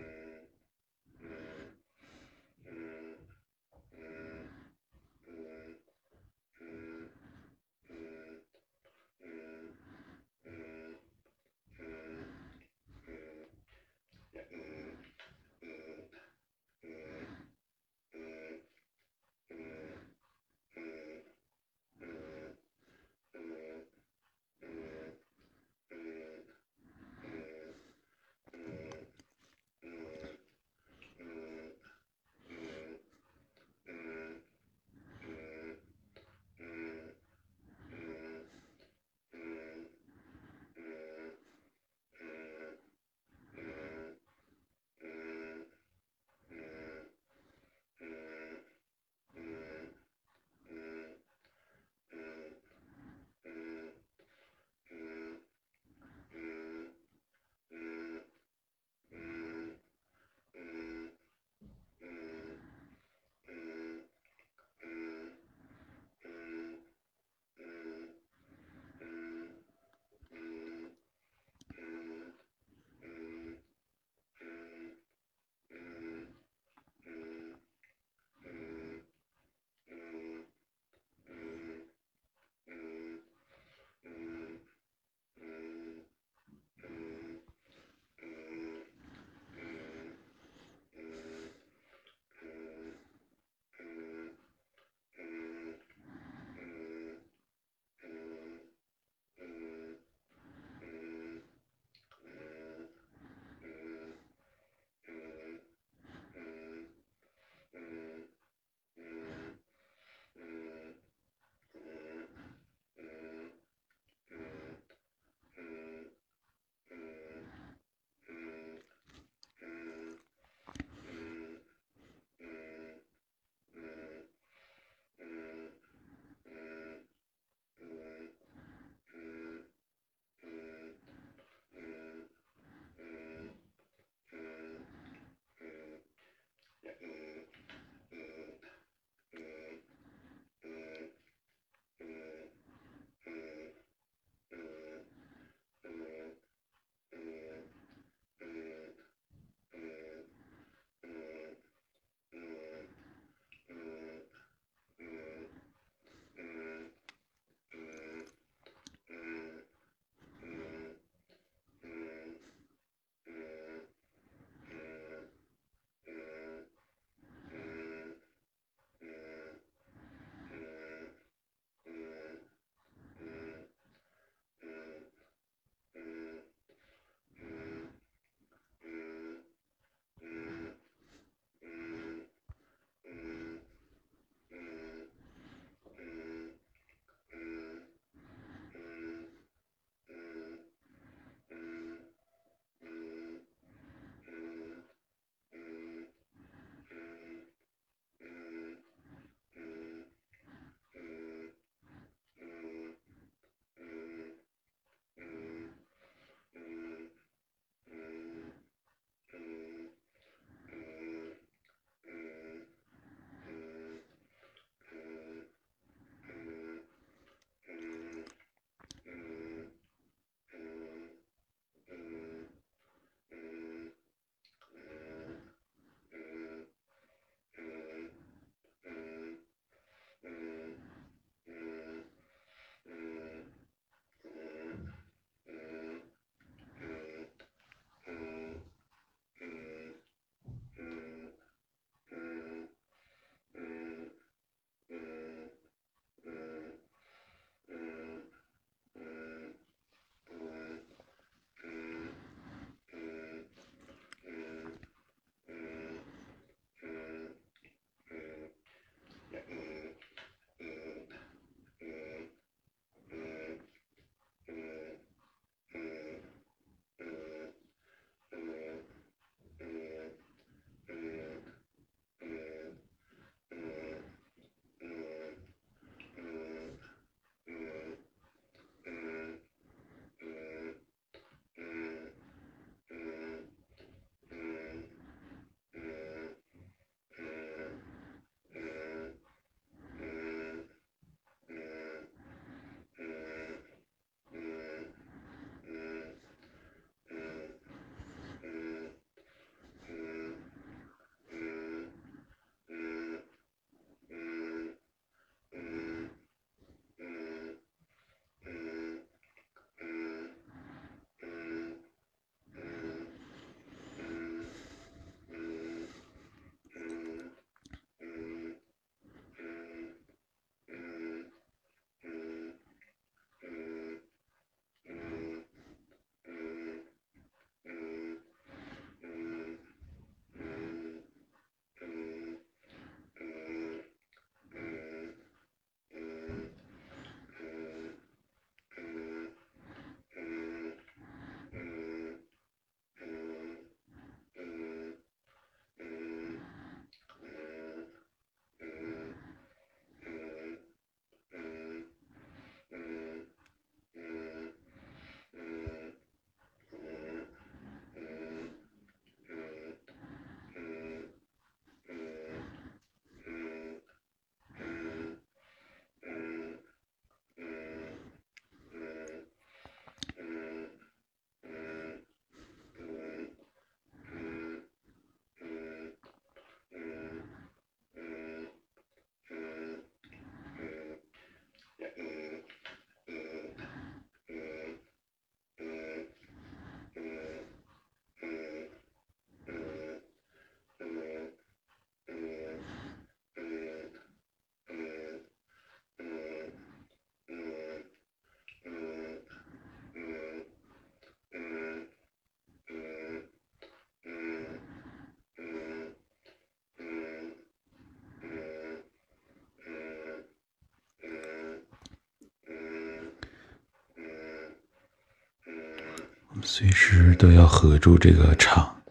随时都要合住这个场。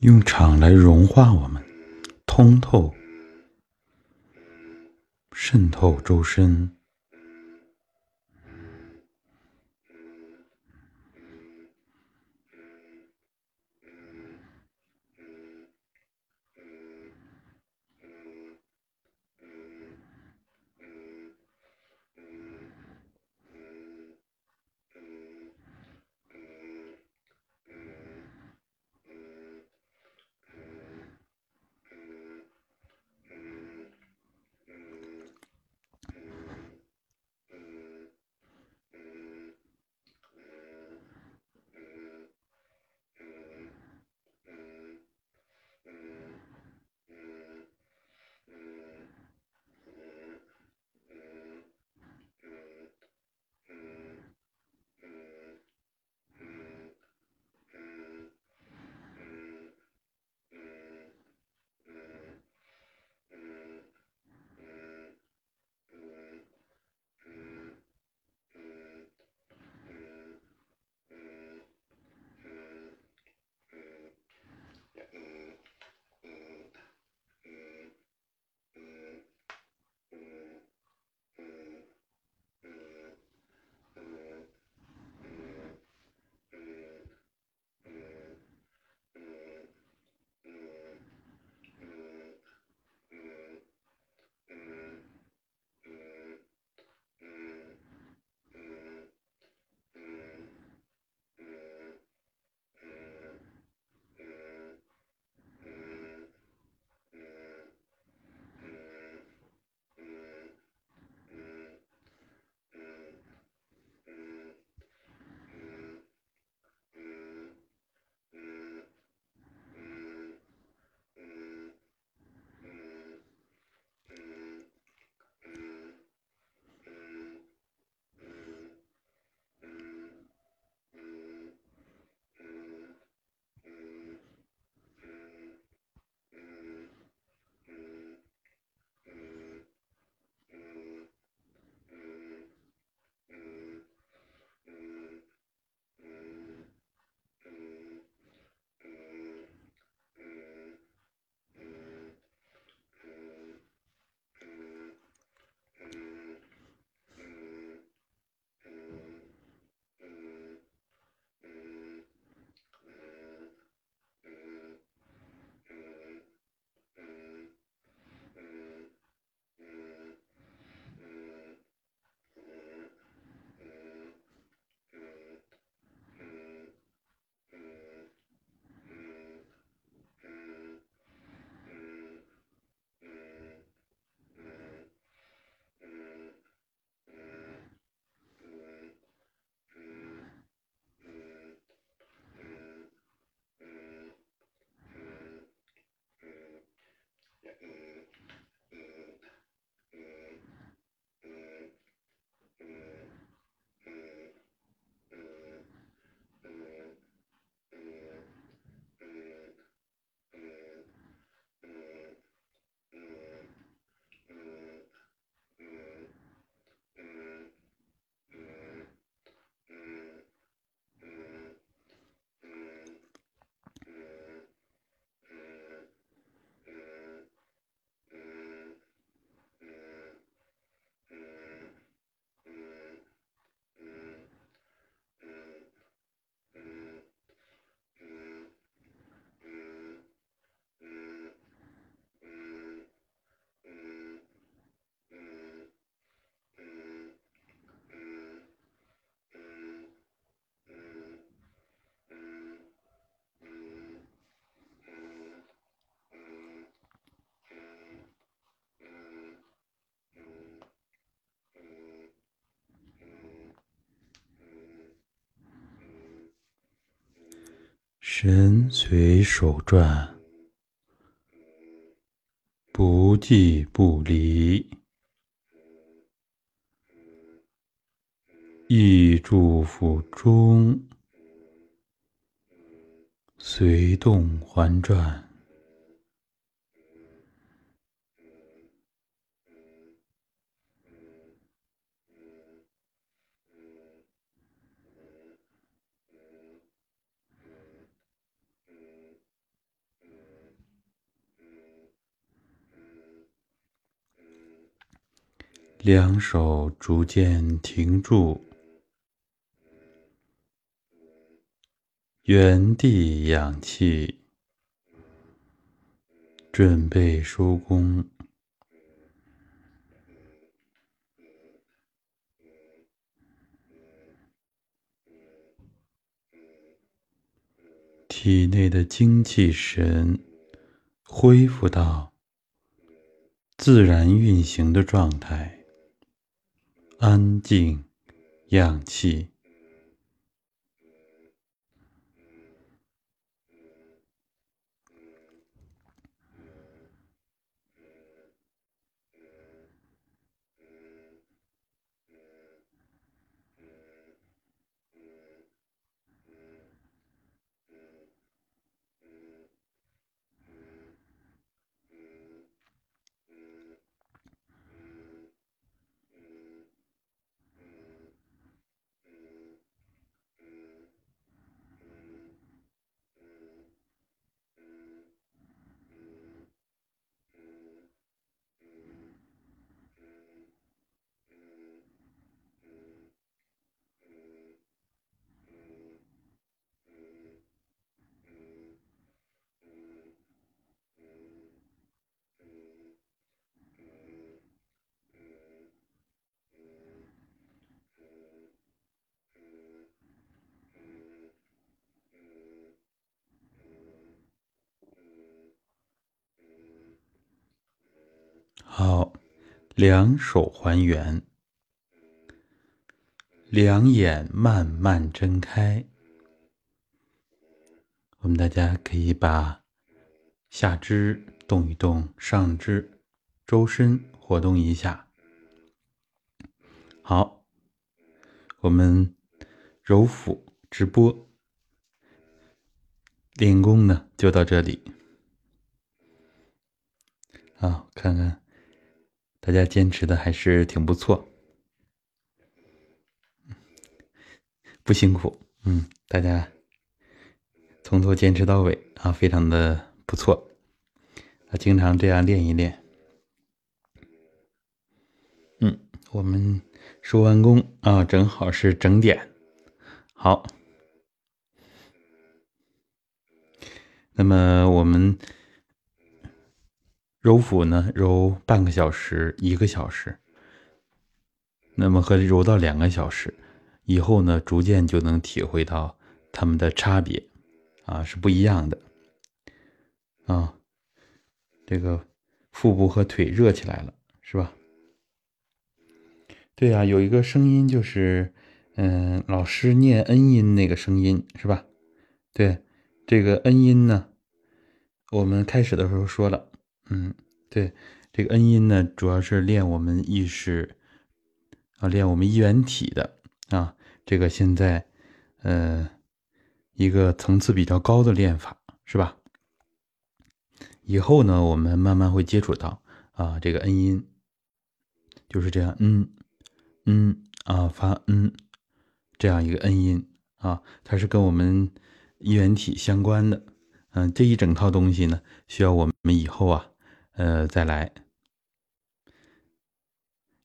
用场来融化我们，通透、渗透周身。神随手转，不即不离，意祝福中，随动环转，两手逐渐停住，原地氧气，准备收工。体内的精气神恢复到自然运行的状态，安静，氧气。好，两手还原，两眼慢慢睁开。我们大家可以把下肢动一动，上肢、周身活动一下。好，我们揉腹直播练功呢，就到这里。好，看看。大家坚持的还是挺不错，不辛苦，嗯，大家从头坚持到尾啊，非常的不错，啊，经常这样练一练，嗯，我们收完工啊，正好是整点，好，那么我们。揉腹呢，揉半个小时、一个小时，那么和揉到两个小时以后呢，逐渐就能体会到它们的差别，啊，是不一样的，啊，这个腹部和腿热起来了，是吧？对呀，有一个声音就是，嗯，老师念恩音那个声音是吧？对，这个恩音呢，我们开始的时候说了。嗯，对，这个恩音呢，主要是练我们意识啊，练我们一元体的啊，这个现在呃一个层次比较高的练法，是吧？以后呢，我们慢慢会接触到啊，这个恩音就是这样，嗯嗯啊发嗯这样一个恩音啊，它是跟我们一元体相关的，嗯，这一整套东西呢，需要我们以后啊。呃，再来，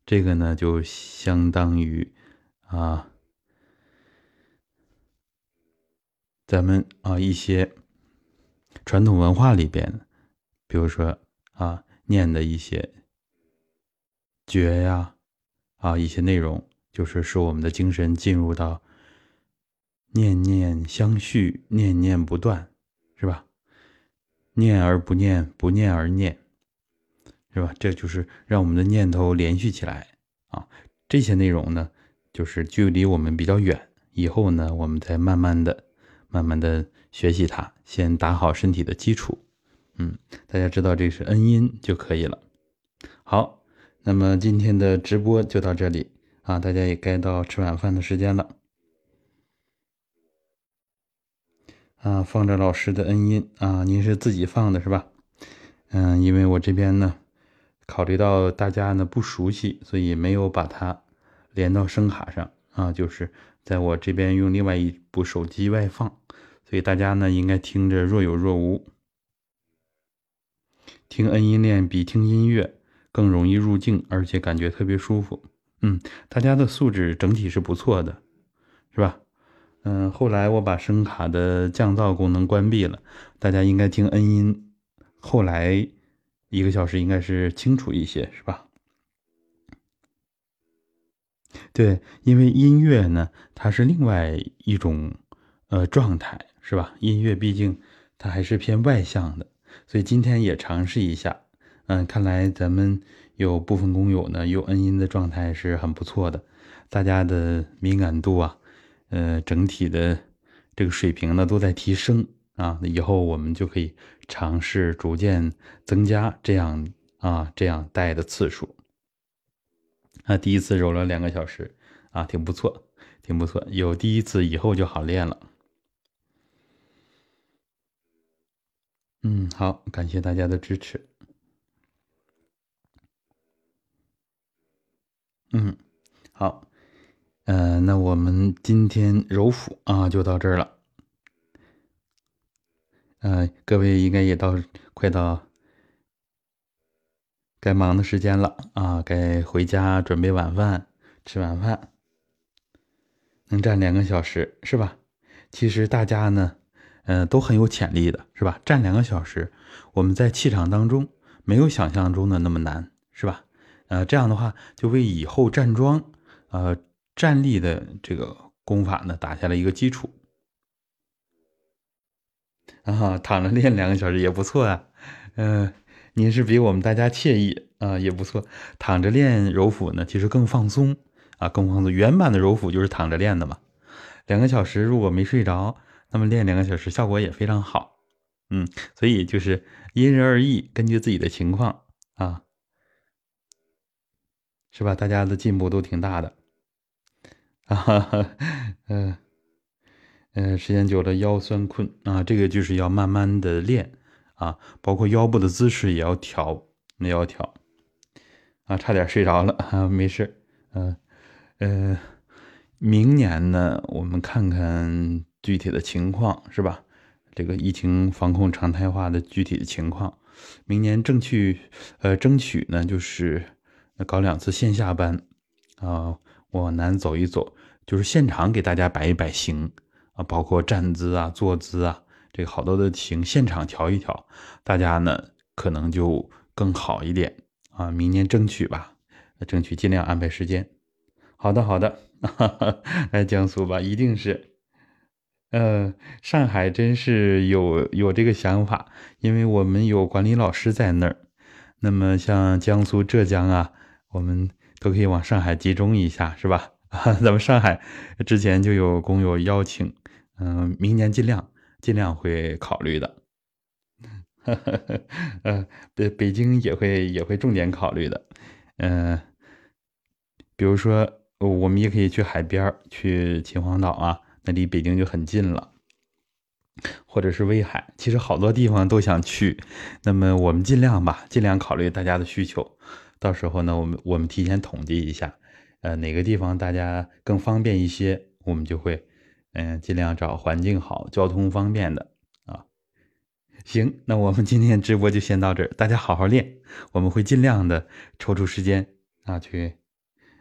这个呢，就相当于啊，咱们啊一些传统文化里边，比如说啊念的一些诀呀，啊一些内容，就是使我们的精神进入到念念相续，念念不断，是吧？念而不念，不念而念。是吧？这就是让我们的念头连续起来啊！这些内容呢，就是距离我们比较远。以后呢，我们再慢慢的、慢慢的学习它，先打好身体的基础。嗯，大家知道这是恩音就可以了。好，那么今天的直播就到这里啊！大家也该到吃晚饭的时间了啊！放着老师的恩音啊，您是自己放的是吧？嗯，因为我这边呢。考虑到大家呢不熟悉，所以没有把它连到声卡上啊，就是在我这边用另外一部手机外放，所以大家呢应该听着若有若无。听恩音练比听音乐更容易入镜，而且感觉特别舒服。嗯，大家的素质整体是不错的，是吧？嗯，后来我把声卡的降噪功能关闭了，大家应该听 N 音，后来一个小时应该是清楚一些，是吧？对，因为音乐呢，它是另外一种呃状态，是吧？音乐毕竟它还是偏外向的，所以今天也尝试一下。嗯，看来咱们有部分工友呢，用恩音的状态是很不错的，大家的敏感度啊。呃，整体的这个水平呢都在提升啊，以后我们就可以尝试逐渐增加这样啊这样带的次数。啊，第一次揉了两个小时啊，挺不错，挺不错。有第一次以后就好练了。嗯，好，感谢大家的支持。嗯，好。呃，那我们今天揉腹啊，就到这儿了。呃，各位应该也到快到该忙的时间了啊，该回家准备晚饭，吃晚饭。能站两个小时是吧？其实大家呢，呃，都很有潜力的，是吧？站两个小时，我们在气场当中没有想象中的那么难，是吧？呃，这样的话就为以后站桩，呃。站立的这个功法呢，打下了一个基础啊，躺着练两个小时也不错啊。嗯，您是比我们大家惬意啊，也不错。躺着练揉腹呢，其实更放松啊，更放松。原版的揉腹就是躺着练的嘛。两个小时如果没睡着，那么练两个小时效果也非常好。嗯，所以就是因人而异，根据自己的情况啊，是吧？大家的进步都挺大的。(laughs) 啊哈哈，嗯，时间久了腰酸困啊，这个就是要慢慢的练啊，包括腰部的姿势也要调，那要调啊，差点睡着了啊，没事，嗯嗯，明年呢，我们看看具体的情况是吧？这个疫情防控常态化的具体的情况，明年争取呃争取呢，就是搞两次线下班啊。往南走一走，就是现场给大家摆一摆形啊，包括站姿啊、坐姿啊，这个好多的形现场调一调，大家呢可能就更好一点啊。明年争取吧，争取尽量安排时间。好的，好的，(laughs) 来江苏吧，一定是。呃，上海真是有有这个想法，因为我们有管理老师在那儿。那么像江苏、浙江啊，我们。都可以往上海集中一下，是吧？(laughs) 咱们上海之前就有工友邀请，嗯，明年尽量尽量会考虑的。嗯，(laughs) 北北京也会也会重点考虑的。嗯，比如说我们也可以去海边去秦皇岛啊，那离北京就很近了。或者是威海，其实好多地方都想去。那么我们尽量吧，尽量考虑大家的需求。到时候呢，我们我们提前统计一下，呃，哪个地方大家更方便一些，我们就会，嗯，尽量找环境好、交通方便的啊。行，那我们今天直播就先到这儿，大家好好练，我们会尽量的抽出时间啊去，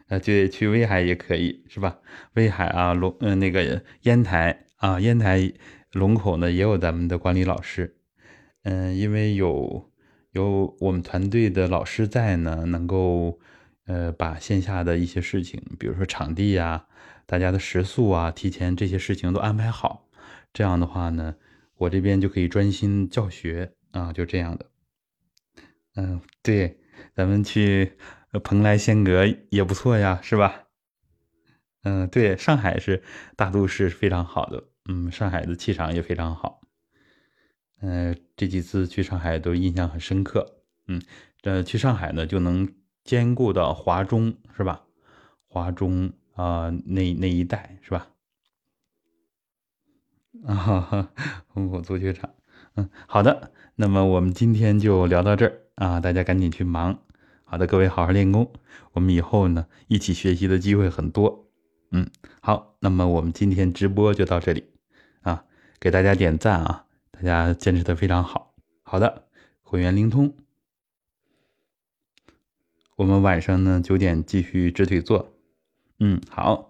呃，去去威海也可以，是吧？威海啊，龙，嗯，那个烟台啊，烟台龙口呢也有咱们的管理老师，嗯，因为有。有我们团队的老师在呢，能够呃把线下的一些事情，比如说场地呀、大家的食宿啊，提前这些事情都安排好。这样的话呢，我这边就可以专心教学啊，就这样的。嗯，对，咱们去蓬莱仙阁也不错呀，是吧？嗯，对，上海是大都市，非常好的。嗯，上海的气场也非常好。嗯，这几次去上海都印象很深刻。嗯，这去上海呢，就能兼顾到华中，是吧？华中啊，那那一带是吧？(laughs) 啊，虹口足球场。嗯，好的。那么我们今天就聊到这儿啊，大家赶紧去忙。好的，各位好好练功。我们以后呢，一起学习的机会很多。嗯，好。那么我们今天直播就到这里啊，给大家点赞啊。大家坚持的非常好，好的，会员灵通。我们晚上呢九点继续直腿坐。嗯，好。